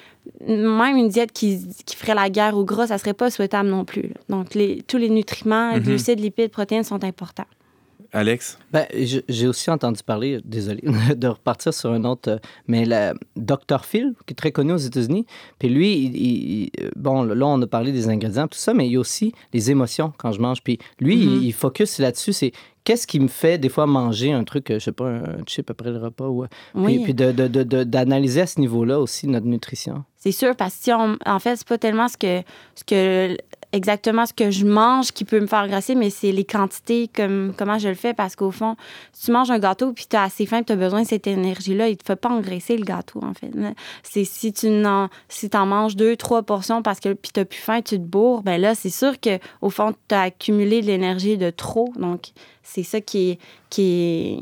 même une diète qui, qui ferait la guerre au gras, ça serait pas souhaitable non plus. là. Donc, les, tous les nutriments, Mhm. glucides, lipides, protéines sont importants. Alex? Ben, j'ai aussi entendu parler, désolé [laughs] de repartir sur un autre, euh, mais le Dr. Phil, qui est très connu aux États-Unis, puis lui, il- il- il- bon, là, on a parlé des ingrédients, tout ça, mais il y a aussi les émotions quand je mange. Puis lui, il, il focus là-dessus, c'est qu'est-ce qui me fait des fois manger un truc, je sais pas, un chip après le repas, ou, euh, puis, Oui. puis de- de- de- de- d'analyser à ce niveau-là aussi notre nutrition. C'est sûr, parce que si on, en fait, c'est pas tellement ce que, ce que exactement ce que je mange qui peut me faire grasser, mais c'est les quantités, comme comment je le fais, parce qu'au fond, si tu manges un gâteau puis tu as assez faim, tu as besoin de cette énergie-là, il te fait pas engraisser le gâteau, en fait. C'est si tu en, si en manges deux, trois portions parce que puis tu plus faim, tu te bourres, ben là, c'est sûr que au fond, tu as accumulé de l'énergie de trop. Donc, c'est ça qui est, qui est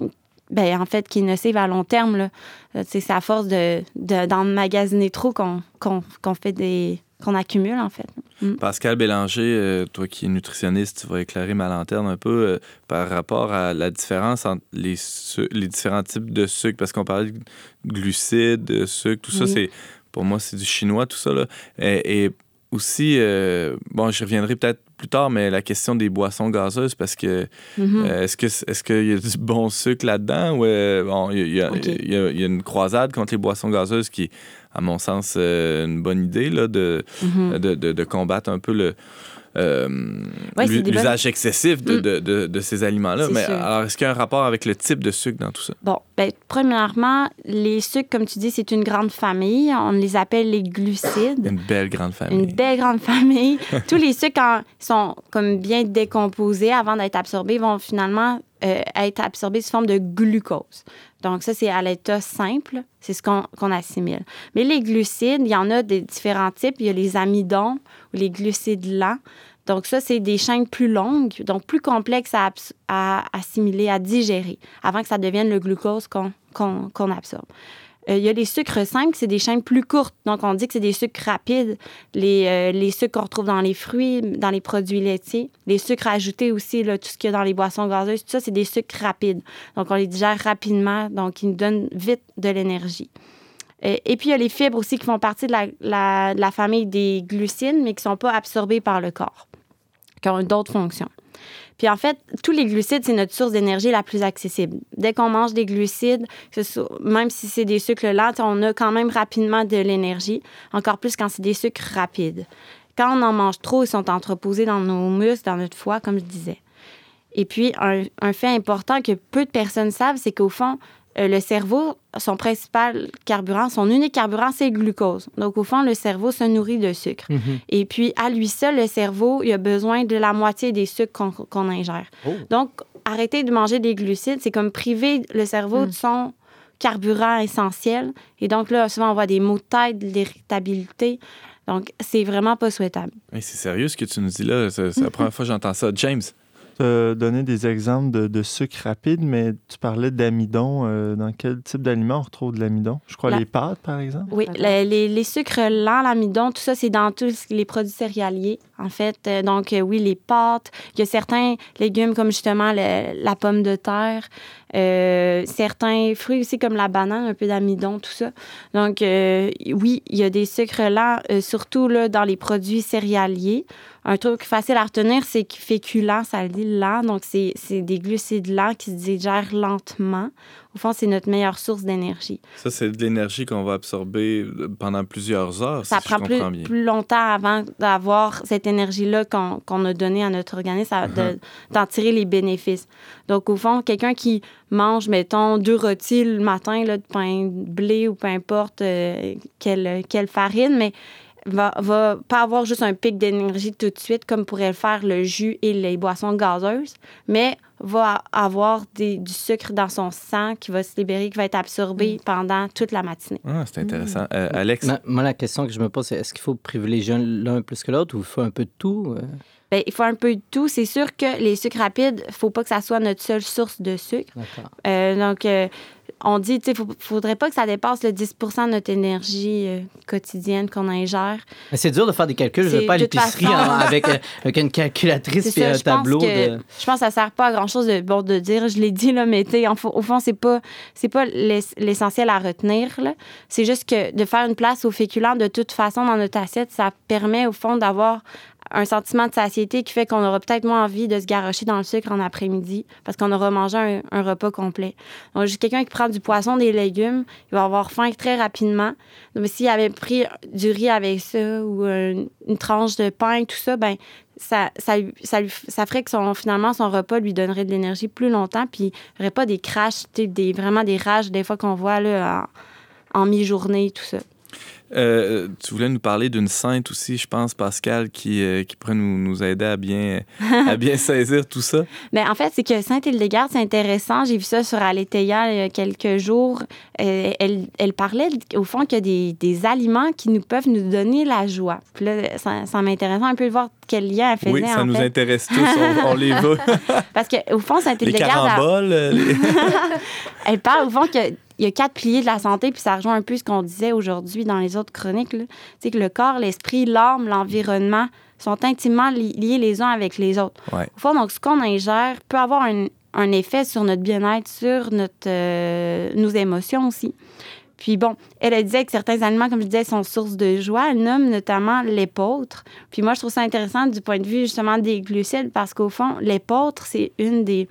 ben, en fait, qui est nocive à long terme. Euh, C'est à force de, de, d'emmagasiner trop qu'on fait des. Qu'on accumule, en fait. Pascal Bélanger, euh, toi qui es nutritionniste, tu vas éclairer ma lanterne un peu euh, par rapport à la différence entre les, les différents types de sucre, parce qu'on parlait de glucides, de sucre, tout ça, Oui. c'est pour moi, c'est du chinois, tout ça. Là. Et, et aussi, euh, bon, j'y reviendrai peut-être plus tard, mais la question des boissons gazeuses, parce que Mhm. euh, est-ce qu'il y a du bon sucre là-dedans? Ou euh, bon, il y, a- y y y une croisade contre les boissons gazeuses qui est, à mon sens, euh, une bonne idée là, de, Mhm. de, de- de combattre un peu le Ouais, bonnes- l'usage excessif de, Mm. de- de- de ces aliments-là. Mais sûr. alors, est-ce qu'il y a un rapport avec le type de sucre dans tout ça? Bon, ben, premièrement, les sucres, comme tu dis, c'est une grande famille. On les appelle les glucides. Une belle grande famille. Une belle grande famille. [laughs] Tous les sucres, quand sont comme bien décomposés avant d'être absorbés, vont finalement euh, être absorbés sous forme de glucose. Donc, ça, c'est à l'état simple. C'est ce qu'on qu'on assimile. Mais les glucides, il y en a des différents types. Il y a les amidons ou les glucides lents. Donc, ça, c'est des chaînes plus longues, donc plus complexes à, assimiler, à digérer, avant que ça devienne le glucose qu'on absorbe. Euh, il y a les sucres simples, c'est des chaînes plus courtes. Donc, on dit que c'est des sucres rapides. Les, euh, les sucres qu'on retrouve dans les fruits, dans les produits laitiers. Les sucres ajoutés aussi, là, tout ce qu'il y a dans les boissons gazeuses, tout ça, c'est des sucres rapides. Donc, on les digère rapidement, donc ils nous donnent vite de l'énergie. Euh, Et puis, il y a les fibres aussi qui font partie de la, la- de la famille des glucides, mais qui ne sont pas absorbées par le corps, qui ont d'autres fonctions. Puis en fait, tous les glucides, c'est notre source d'énergie la plus accessible. Dès qu'on mange des glucides, même si c'est des sucres lents, on a quand même rapidement de l'énergie, encore plus quand c'est des sucres rapides. Quand on en mange trop, ils sont entreposés dans nos muscles, dans notre foie, comme je disais. Et puis, un fait important que peu de personnes savent, c'est qu'au fond, euh, le cerveau, son principal carburant, son unique carburant, c'est le glucose. Donc, au fond, le cerveau se nourrit de sucre. Et puis, à lui seul, le cerveau, il a besoin de la moitié des sucres qu'on ingère. Oh. Donc, arrêter de manger des glucides, c'est comme priver le cerveau Mm. de son carburant essentiel. Et donc, là, souvent, on voit des maux de tête, de l'irritabilité. Donc, c'est vraiment pas souhaitable. Hey, c'est sérieux ce que tu nous dis là. C'est la première [laughs] fois que j'entends ça. James, Donné des exemples de, de sucre rapide, mais tu parlais d'amidon. Euh, dans quel type d'aliment on retrouve de l'amidon? Je crois La- les pâtes, par exemple. Oui, le- les, les sucres lents, l'amidon, tout ça, c'est dans tous les produits céréaliers, en fait. Euh, Donc, euh, oui, les pâtes. Il y a certains légumes comme justement la pomme de terre, euh, certains fruits aussi comme la banane, un peu d'amidon, tout ça. Donc, oui, il y a des sucres lents, surtout là, dans les produits céréaliers. Un truc facile à retenir, c'est que féculent, ça dit lent. Donc, c'est des glucides lents qui se digèrent lentement. Au fond, c'est notre meilleure source d'énergie. Ça, c'est de l'énergie qu'on va absorber euh, pendant plusieurs heures, ça si prend je plus, comprends bien. plus longtemps avant d'avoir cette énergie-là qu'on qu'on a donnée à notre organisme, de- d'en tirer les bénéfices. Donc, au fond, quelqu'un qui mange, mettons, deux rôtis le matin, là, de pain de blé ou peu importe euh, quelle, quelle farine, mais va, va pas avoir juste un pic d'énergie tout de suite, comme pourrait le faire le jus et les boissons gazeuses, mais va avoir des- du sucre dans son sang qui va se libérer, qui va être absorbé pendant toute la matinée. Ah, c'est intéressant. Euh, Alex, Ma- Moi, la question que je me pose, c'est est-ce qu'il faut privilégier l'un plus que l'autre ou il faut un peu de tout? euh? Ben, il faut un peu de tout. C'est sûr que les sucres rapides, il faut pas que ça soit notre seule source de sucre. D'accord. Euh, donc, euh, on dit, tu sais, il faudrait pas que ça dépasse le 10 de notre énergie euh, quotidienne qu'on ingère. C'est dur de faire des calculs. Je C'est- vais pas à l'épicerie avec, euh, avec une calculatrice ça, un je pense, tableau. que, de... je pense que ça sert pas à grand-chose de, bon, de dire, je l'ai dit, là, mais tu sais, en au fond, c'est pas, c'est pas l'ess- l'essentiel à retenir. C'est juste que de faire une place aux féculents de toute façon dans notre assiette, ça permet au fond d'avoir un sentiment de satiété qui fait qu'on aura peut-être moins envie de se garrocher dans le sucre en après-midi parce qu'on aura mangé un, repas complet. Donc, juste quelqu'un qui prend du poisson, des légumes, il va avoir faim très rapidement. Donc, s'il avait pris du riz avec ça ou une, une tranche de pain, tout ça, ben ça, ça, ça, ça ferait que son, finalement, son repas lui donnerait de l'énergie plus longtemps, puis il n'y aurait pas des crashs, des, vraiment des rages, des fois qu'on voit là, en, en mi-journée, tout ça. Euh, tu voulais nous parler d'une sainte aussi, je pense, Pascal, qui, euh, qui pourrait nous, nous aider à bien, à bien [laughs] saisir tout ça. Mais en fait, c'est que Sainte-Hildegarde, c'est intéressant. J'ai vu ça sur Aletheia il y a quelques jours. Euh, elle, elle parlait, au fond, qu'il y a des, des aliments qui nous peuvent nous donner la joie. Puis là, ça, ça m'intéressait un peu de voir quel lien elle faisait, oui, ça en nous fait. intéresse tous, on, on les [laughs] veut. Parce qu'au fond, les Sainte-Hildegarde... elle- caramboles, euh, les- [laughs] Elle parle au fond a- il y a quatre piliers de la santé, puis ça rejoint un peu ce qu'on disait aujourd'hui dans les autres chroniques. C'est que le corps, l'esprit, l'âme, l'environnement sont intimement li- liés les uns avec les autres. Ouais. Au fond, donc, ce qu'on ingère peut avoir un, un effet sur notre bien-être, sur notre, euh, nos émotions aussi. Puis bon, elle elle disait que certains aliments, comme je disais, sont source de joie. Elle nomme notamment l'épeautre. Puis moi, je trouve ça intéressant du point de vue justement des glucides parce qu'au fond, l'épeautre, c'est une des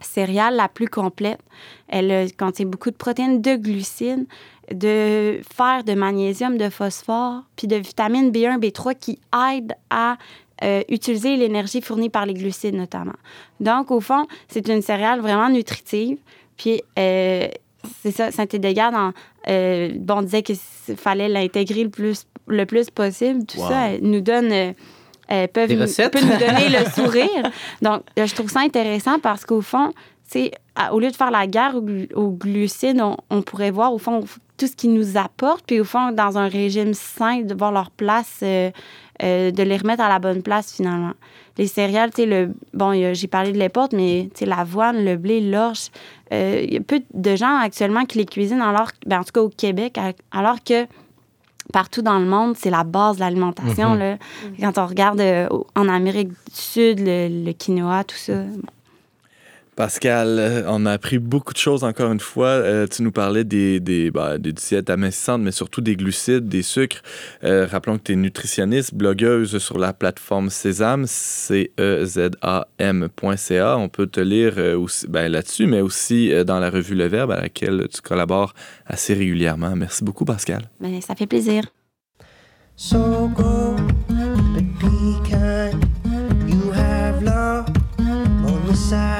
céréales la plus complète. Elle euh, contient beaucoup de protéines, de glucides, de fer, de magnésium, de phosphore, puis de vitamines B1, B3 qui aident à euh, utiliser l'énergie fournie par les glucides notamment. Donc, au fond, c'est une céréale vraiment nutritive. Puis, euh, c'est ça, en- euh, bon, on disait qu'il fallait l'intégrer le plus, le plus possible. Tout Wow. ça, elle nous donne... euh, peuvent Des nous- recettes? peut nous [laughs] donner le sourire. Donc, euh, je trouve ça intéressant parce qu'au fond, c'est au lieu de faire la guerre aux, glu- aux glucides, on, on pourrait voir au fond tout ce qu'ils nous apportent, puis au fond, dans un régime sain, de voir leur place, euh, euh, de les remettre à la bonne place finalement. Les céréales, tu sais, le, bon, j'ai parlé de l'épeautre, mais tu sais, l'avoine, le blé, l'orge, euh, il y a peu de gens actuellement qui les cuisinent, alors, ben, en tout cas au Québec, à- alors que partout dans le monde, c'est la base de l'alimentation. Mhm. là. Quand on regarde euh, en Amérique du Sud, le, le quinoa, tout ça. Pascal, euh, on a appris beaucoup de choses encore une fois. Euh, tu nous parlais des, des, bah, des diètes amincissantes, mais surtout des glucides, des sucres. Euh, rappelons que tu es nutritionniste, blogueuse sur la plateforme Sésame, C-E-Z-A-M.ca. On peut te lire euh, aussi, ben, là-dessus, mais aussi euh, dans la revue Le Verbe, à laquelle tu collabores assez régulièrement. Merci beaucoup, Pascal. Ben, ça fait plaisir. So go, but be kind. You have love on your side.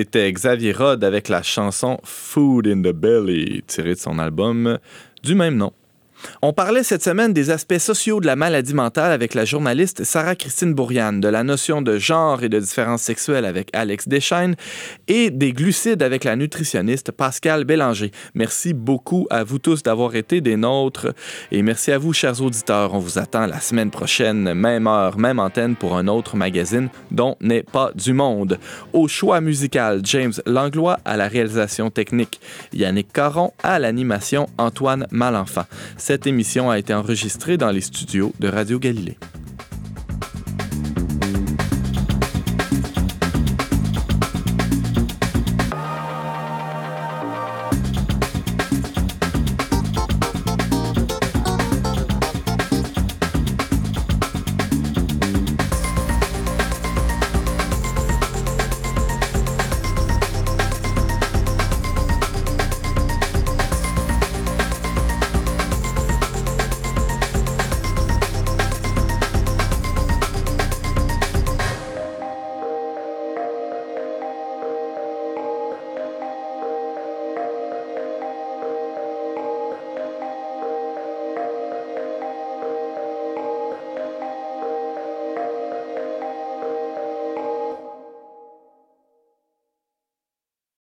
C'était Xavier Rod avec la chanson Food in the Belly, tirée de son album du même nom. On parlait cette semaine des aspects sociaux de la maladie mentale avec la journaliste Sarah-Christine Bourriane, de la notion de genre et de différence sexuelle avec Alex Deschaines et des glucides avec la nutritionniste Pascal Bélanger. Merci beaucoup à vous tous d'avoir été des nôtres et merci à vous, chers auditeurs. On vous attend la semaine prochaine, même heure, même antenne pour un autre magazine dont n'est pas du monde. Au choix musical, James Langlois à la réalisation technique, Yannick Caron à l'animation, Antoine Malenfant. Cette émission a été enregistrée dans les studios de Radio Galilée.